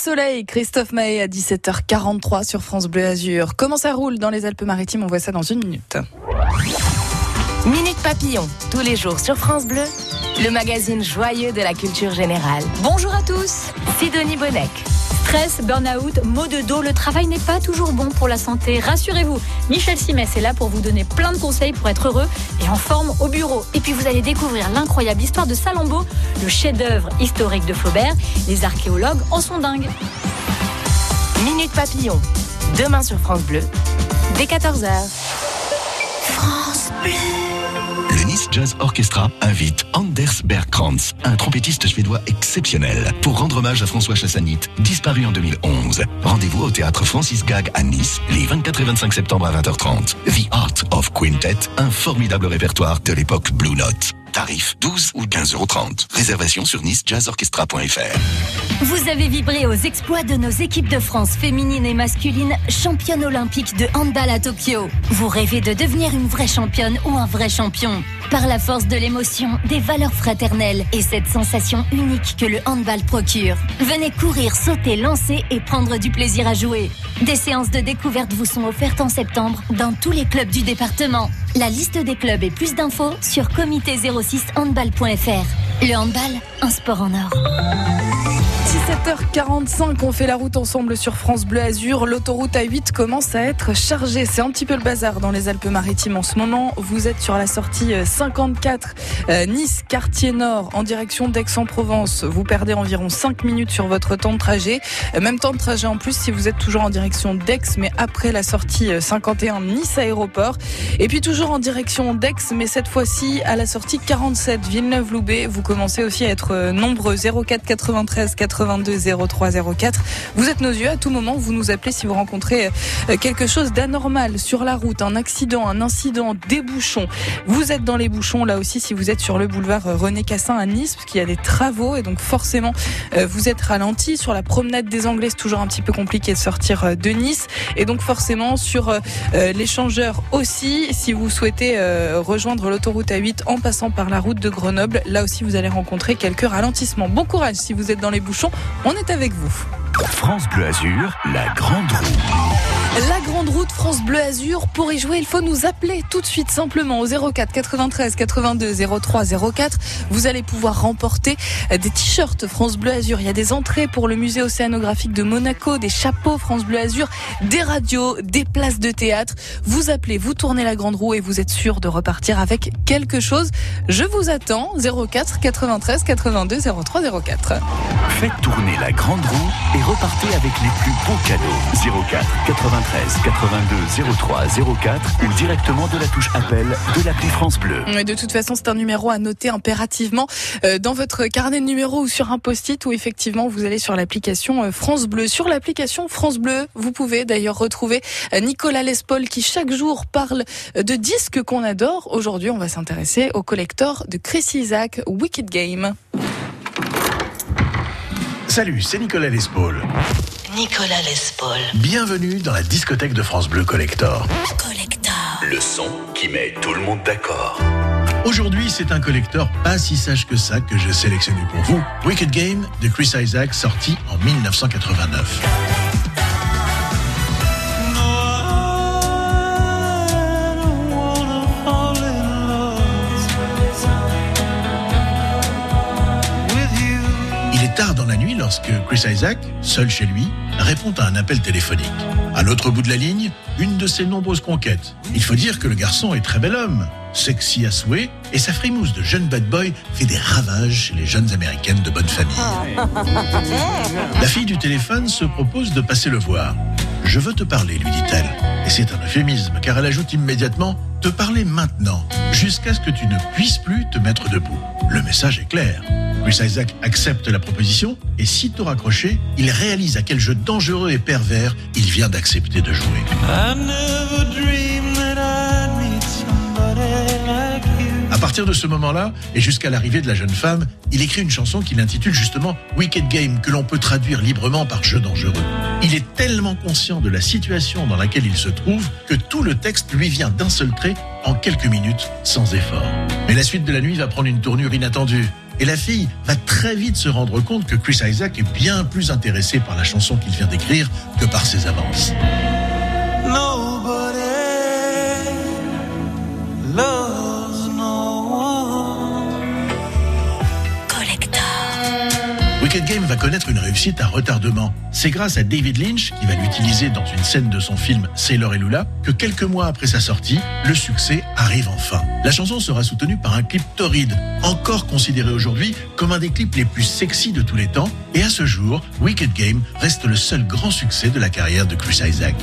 soleil, Christophe Mahé à 17h43 sur France Bleu Azur. Comment ça roule dans les Alpes-Maritimes? On voit ça dans une minute. Minute Papillon, tous les jours sur France Bleu, le magazine joyeux de la culture générale. Bonjour à tous. Sidonie Bonnec. Stress, burn-out, maux de dos, le travail n'est pas toujours bon pour la santé. Rassurez-vous, Michel Simès est là pour vous donner plein de conseils pour être heureux en forme au bureau. Et puis vous allez découvrir l'incroyable histoire de Salammbô, le chef-d'œuvre historique de Flaubert. Les archéologues en sont dingues. Minute Papillon, demain sur France Bleu, dès 14h. France Bleu. Jazz Orchestra invite Anders Bergkrantz, un trompettiste suédois exceptionnel, pour rendre hommage à François Chassanit, disparu en 2011. Rendez-vous au théâtre Francis Gag à Nice, les 24 et 25 septembre à 20h30. The Art of Quintet, un formidable répertoire de l'époque Blue Note. Tarif 12 ou 15,30 euros. Réservation sur nicejazzorchestra.fr. Vous avez vibré aux exploits de nos équipes de France féminines et masculines, championnes olympiques de handball à Tokyo. Vous rêvez de devenir une vraie championne ou un vrai champion Par la force de l'émotion, des valeurs fraternelles et cette sensation unique que le handball procure. Venez courir, sauter, lancer et prendre du plaisir à jouer. Des séances de découverte vous sont offertes en septembre dans tous les clubs du département. La liste des clubs et plus d'infos sur comité06handball.fr. Le handball, un sport en or. 17h45, on fait la route ensemble sur France Bleu Azur. L'autoroute A8 commence à être chargée. C'est un petit peu le bazar dans les Alpes-Maritimes en ce moment. Vous êtes sur la sortie 54 euh, Nice, quartier nord, en direction d'Aix-en-Provence. Vous perdez environ 5 minutes sur votre temps de trajet. Euh, même temps de trajet en plus si vous êtes toujours en direction d'Aix, mais après la sortie 51 Nice aéroport. Et puis toujours en direction d'Aix, mais cette fois-ci à la sortie 47 Villeneuve-Loubet. Vous commencez aussi à être euh, nombreux 04 93 82 03 04. Vous êtes nos yeux à tout moment. Vous nous appelez si vous rencontrez euh, quelque chose d'anormal sur la route, un accident, un incident, des bouchons. Vous êtes dans les bouchons là aussi si vous êtes sur le boulevard euh, René Cassin à Nice, parce qu'il y a des travaux et donc forcément euh, vous êtes ralenti. Sur la promenade des Anglais, c'est toujours un petit peu compliqué de sortir de Nice. Et donc forcément sur l'échangeur aussi, si vous souhaitez rejoindre l'autoroute A8 en passant par la route de Grenoble, là aussi vous allez rencontrer quelques ralentissements. Bon courage si vous êtes dans les bouchons. On est avec vous. France Bleu Azur, la grande roue. La grande route France Bleu Azur. Pour y jouer, il faut nous appeler tout de suite simplement au 04 93 82 03 04. Vous allez pouvoir remporter des t-shirts France Bleu Azur. Il y a des entrées pour le musée océanographique de Monaco, des chapeaux France Bleu Azur, des radios, des places de théâtre. Vous appelez, vous tournez la grande roue et vous êtes sûr de repartir avec quelque chose. Je vous attends 04 93 82 03 04. Faites tourner la grande roue et repartez avec les plus beaux cadeaux. 04 93 82 03 04 ou directement de la touche appel de l'appli France Bleu. Mais de toute façon, c'est un numéro à noter impérativement euh, dans votre carnet de numéros ou sur un post-it ou effectivement vous allez sur l'application euh, France Bleu. Sur l'application France Bleu, vous pouvez d'ailleurs retrouver euh, Nicolas Lespol qui chaque jour parle de disques qu'on adore. Aujourd'hui, on va s'intéresser au collector de Chris Isaac, Wicked Game. Salut, c'est Nicolas Lespaul. Nicolas Lespaul. Bienvenue dans la discothèque de France Bleu Collector. Collector. Le son qui met tout le monde d'accord. Aujourd'hui, c'est un collector pas si sage que ça que j'ai sélectionné pour vous. Wicked Game de Chris Isaac, sorti en 1989. Il nuit lorsque Chris Isaac, seul chez lui, répond à un appel téléphonique. À l'autre bout de la ligne, une de ses nombreuses conquêtes. Il faut dire que le garçon est très bel homme, sexy à souhait, et sa frimousse de jeune bad boy fait des ravages chez les jeunes américaines de bonne famille. La fille du téléphone se propose de passer le voir. Je veux te parler, lui dit-elle. Et c'est un euphémisme, car elle ajoute immédiatement te parler maintenant, jusqu'à ce que tu ne puisses plus te mettre debout. Le message est clair. Chris Isaac accepte la proposition et sitôt raccroché, il réalise à quel jeu dangereux et pervers il vient d'accepter de jouer. À partir de ce moment-là, et jusqu'à l'arrivée de la jeune femme, il écrit une chanson qu'il intitule justement Wicked Game, que l'on peut traduire librement par jeu dangereux. Il est tellement conscient de la situation dans laquelle il se trouve que tout le texte lui vient d'un seul trait en quelques minutes, sans effort. Mais la suite de la nuit va prendre une tournure inattendue. Et la fille va très vite se rendre compte que Chris Isaac est bien plus intéressé par la chanson qu'il vient d'écrire que par ses avances. Wicked Game va connaître une réussite à retardement. C'est grâce à David Lynch, qui va l'utiliser dans une scène de son film Sailor et Lula, que quelques mois après sa sortie, le succès arrive enfin. La chanson sera soutenue par un clip torride, encore considéré aujourd'hui comme un des clips les plus sexy de tous les temps, et à ce jour, Wicked Game reste le seul grand succès de la carrière de Chris Isaac.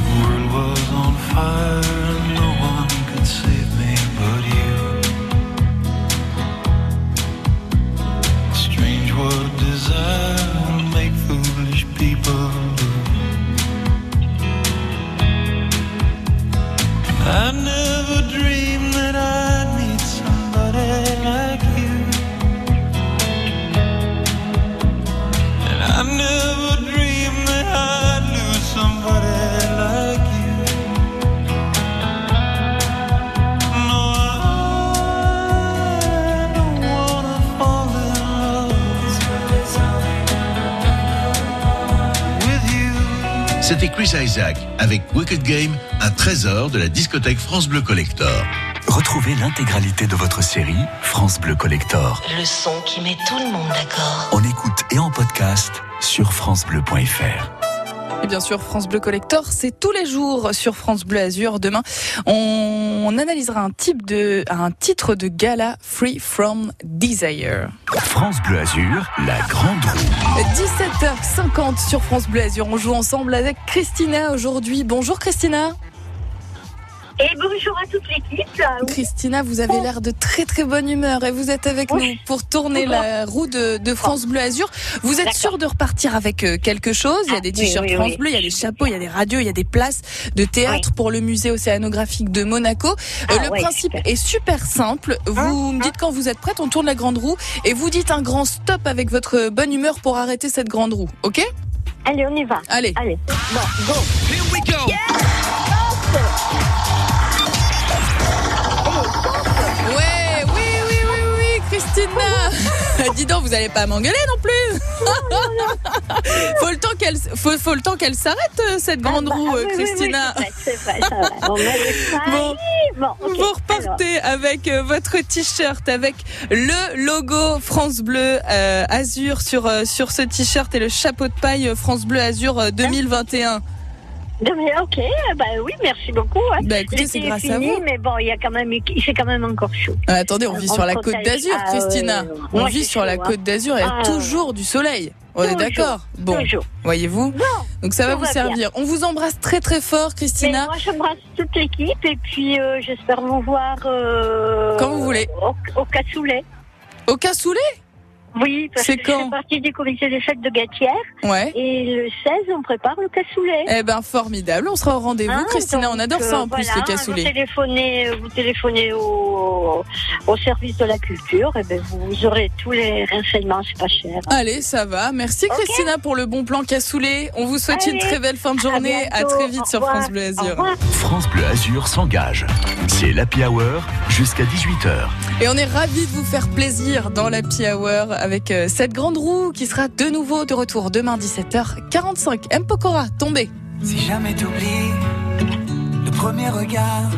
C'était Chris Isaac avec Wicked Game, un trésor de la discothèque France Bleu Collector. Retrouvez l'intégralité de votre série France Bleu Collector Le son qui met tout le monde d'accord. en écoute et en podcast sur francebleu.fr. Et bien sûr, France Bleu Collector, c'est tous les jours sur France Bleu Azur. Demain, on analysera un type de, un titre de gala Free From Desire. France Bleu Azur, la grande roue. 17h50 sur France Bleu Azur. On joue ensemble avec Christina aujourd'hui. Bonjour Christina. Et bonjour à toute l'équipe. Christina, vous avez l'air de très très bonne humeur et vous êtes avec nous pour tourner la roue de, de France Bleu Azur. Vous êtes sûr de repartir avec euh, quelque chose? Il y a des Ah, oui, t-shirts oui, France oui. Bleu, il y a des chapeaux, il y a des radios, il y a des places de théâtre pour le musée océanographique de Monaco. Euh, Ah, le principe super. est super simple. Vous me dites quand vous êtes prête, on tourne la grande roue et vous dites un grand stop avec votre bonne humeur pour arrêter cette grande roue. Ok? Allez, on y va. Allez. Allez. Bon, go. Here we go. Ouais, Christina. Dis donc, vous allez pas m'engueuler non plus. faut le temps qu'elle, faut, faut le temps qu'elle s'arrête cette grande Ah bah, roue, oui, oui, oui, Christina. c'est vrai, c'est vrai, ça va. On va laisser ça Bon. Bon, ok. Vous repartez avec euh, votre t-shirt avec le logo France Bleu euh, Azur sur euh, sur ce t-shirt et le chapeau de paille France Bleu Azur euh, 2021. Ok, bah oui, merci beaucoup. hein. Bah, écoutez, c'est est grâce à fini, vous. Mais bon, il y a quand même, il fait quand même encore chaud. Ah, attendez, on vit On sur la côte d'Azur, Ah, Christina. On vit sur la chaud, côte hein. d'Azur, il y a Ah, toujours du soleil. On est d'accord Bon, voyez-vous Donc ça va vous va servir. On vous embrasse très très fort, Christina. moi, j'embrasse toute l'équipe et puis euh, j'espère vous voir. euh, Quand vous voulez. Au, au cassoulet. Au cassoulet? Oui, parce C'est que je quand fais partie du comité des fêtes de Gatière. Ouais. Et le 16, on prépare le cassoulet. Eh ben formidable, on sera au rendez-vous, Hein, Christina. on donc, adore ça en euh, plus, voilà, les Vous téléphonez, vous téléphonez au, au service de la culture, et ben vous aurez tous les renseignements, c'est pas cher. Allez, ça va. Merci Christina pour le bon plan cassoulet. On vous souhaite une très belle fin de journée. À, très vite Au sur. France Bleu Azur. France Bleu Azur s'engage. C'est l'Happy Hour jusqu'à 18h. Et on est ravis de vous faire plaisir dans la Hour avec euh, cette grande roue qui sera de nouveau de retour demain 17h45. M. Pokora, tombé. Si jamais t'oublies le premier regard,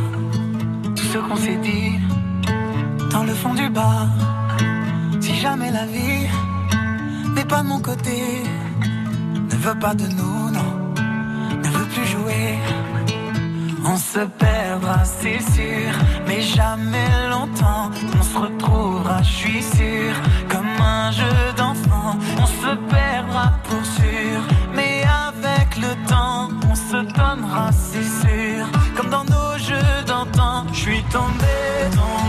tout ce qu'on s'est dit dans le fond du bar. Si jamais la vie n'est pas de mon côté, ne veut pas de nous, non, ne veut plus jouer. On se perdra, c'est sûr, mais jamais longtemps. On se retrouvera, je suis sûr, un jeu d'enfant. On se perdra pour sûr, mais avec le temps, on se donnera, c'est sûr, comme dans nos jeux d'antan. Je suis tombé, tombé,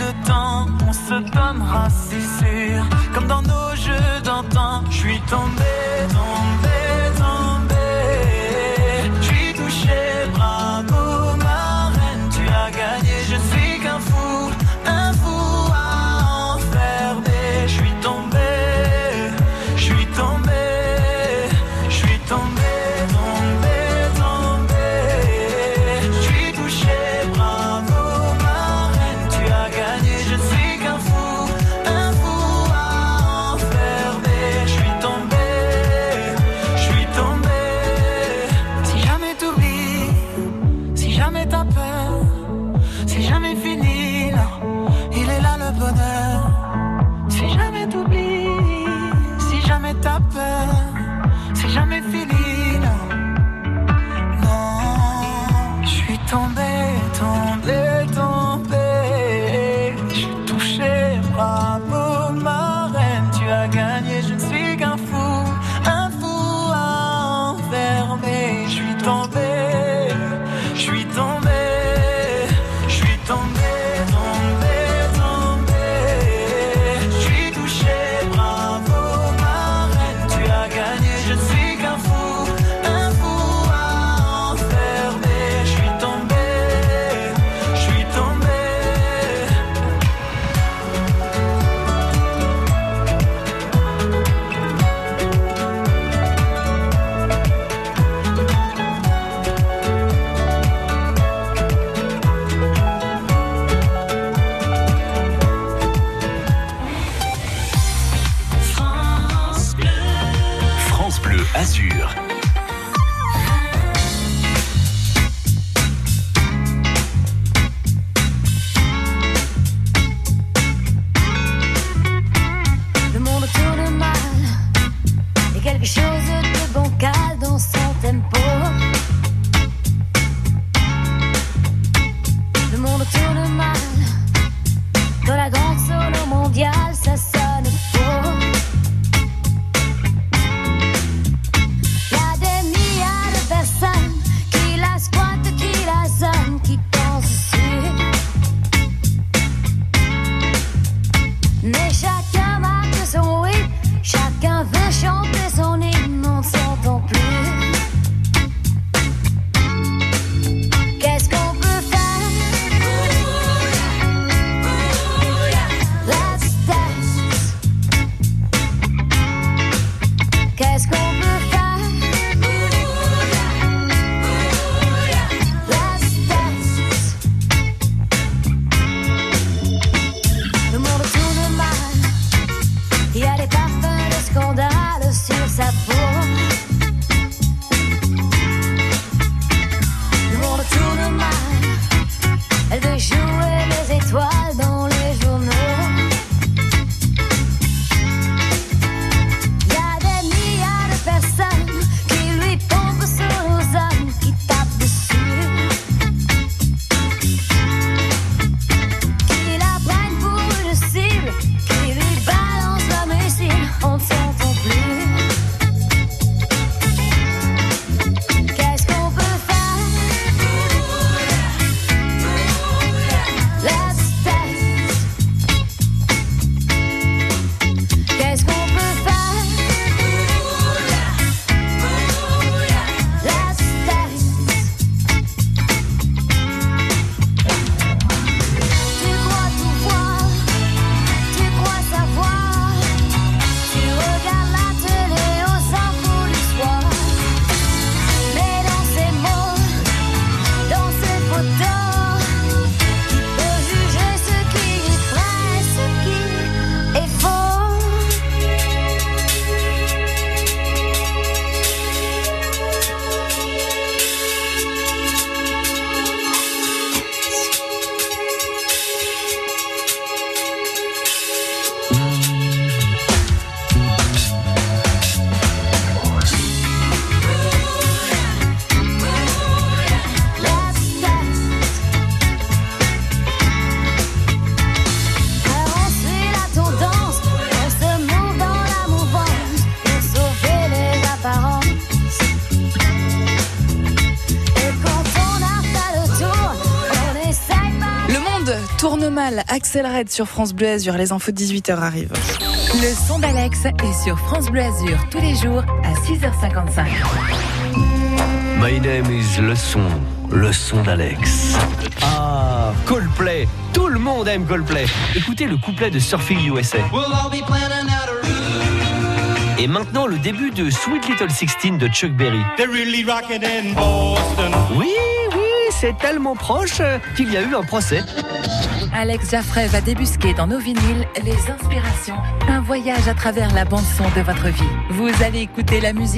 le temps, on se donnera, c'est sûr. Comme dans nos jeux d'antan, je suis tombé, tombé. Axel Red sur France Bleu Azur. Les infos de 18h arrivent. Le son d'Alex est sur France Bleu Azur tous les jours à 6h55. My name is Le Son, le son d'Alex. Ah, Coldplay. Tout le monde aime Coldplay. Écoutez le couplet de Surfing USA. Et maintenant, le début de Sweet Little Sixteen de Chuck Berry. Oui, oui, c'est tellement proche qu'il y a eu un procès. Alex Jaffray va débusquer dans nos vinyles les inspirations. Un voyage à travers la bande-son de votre vie. Vous allez écouter la musique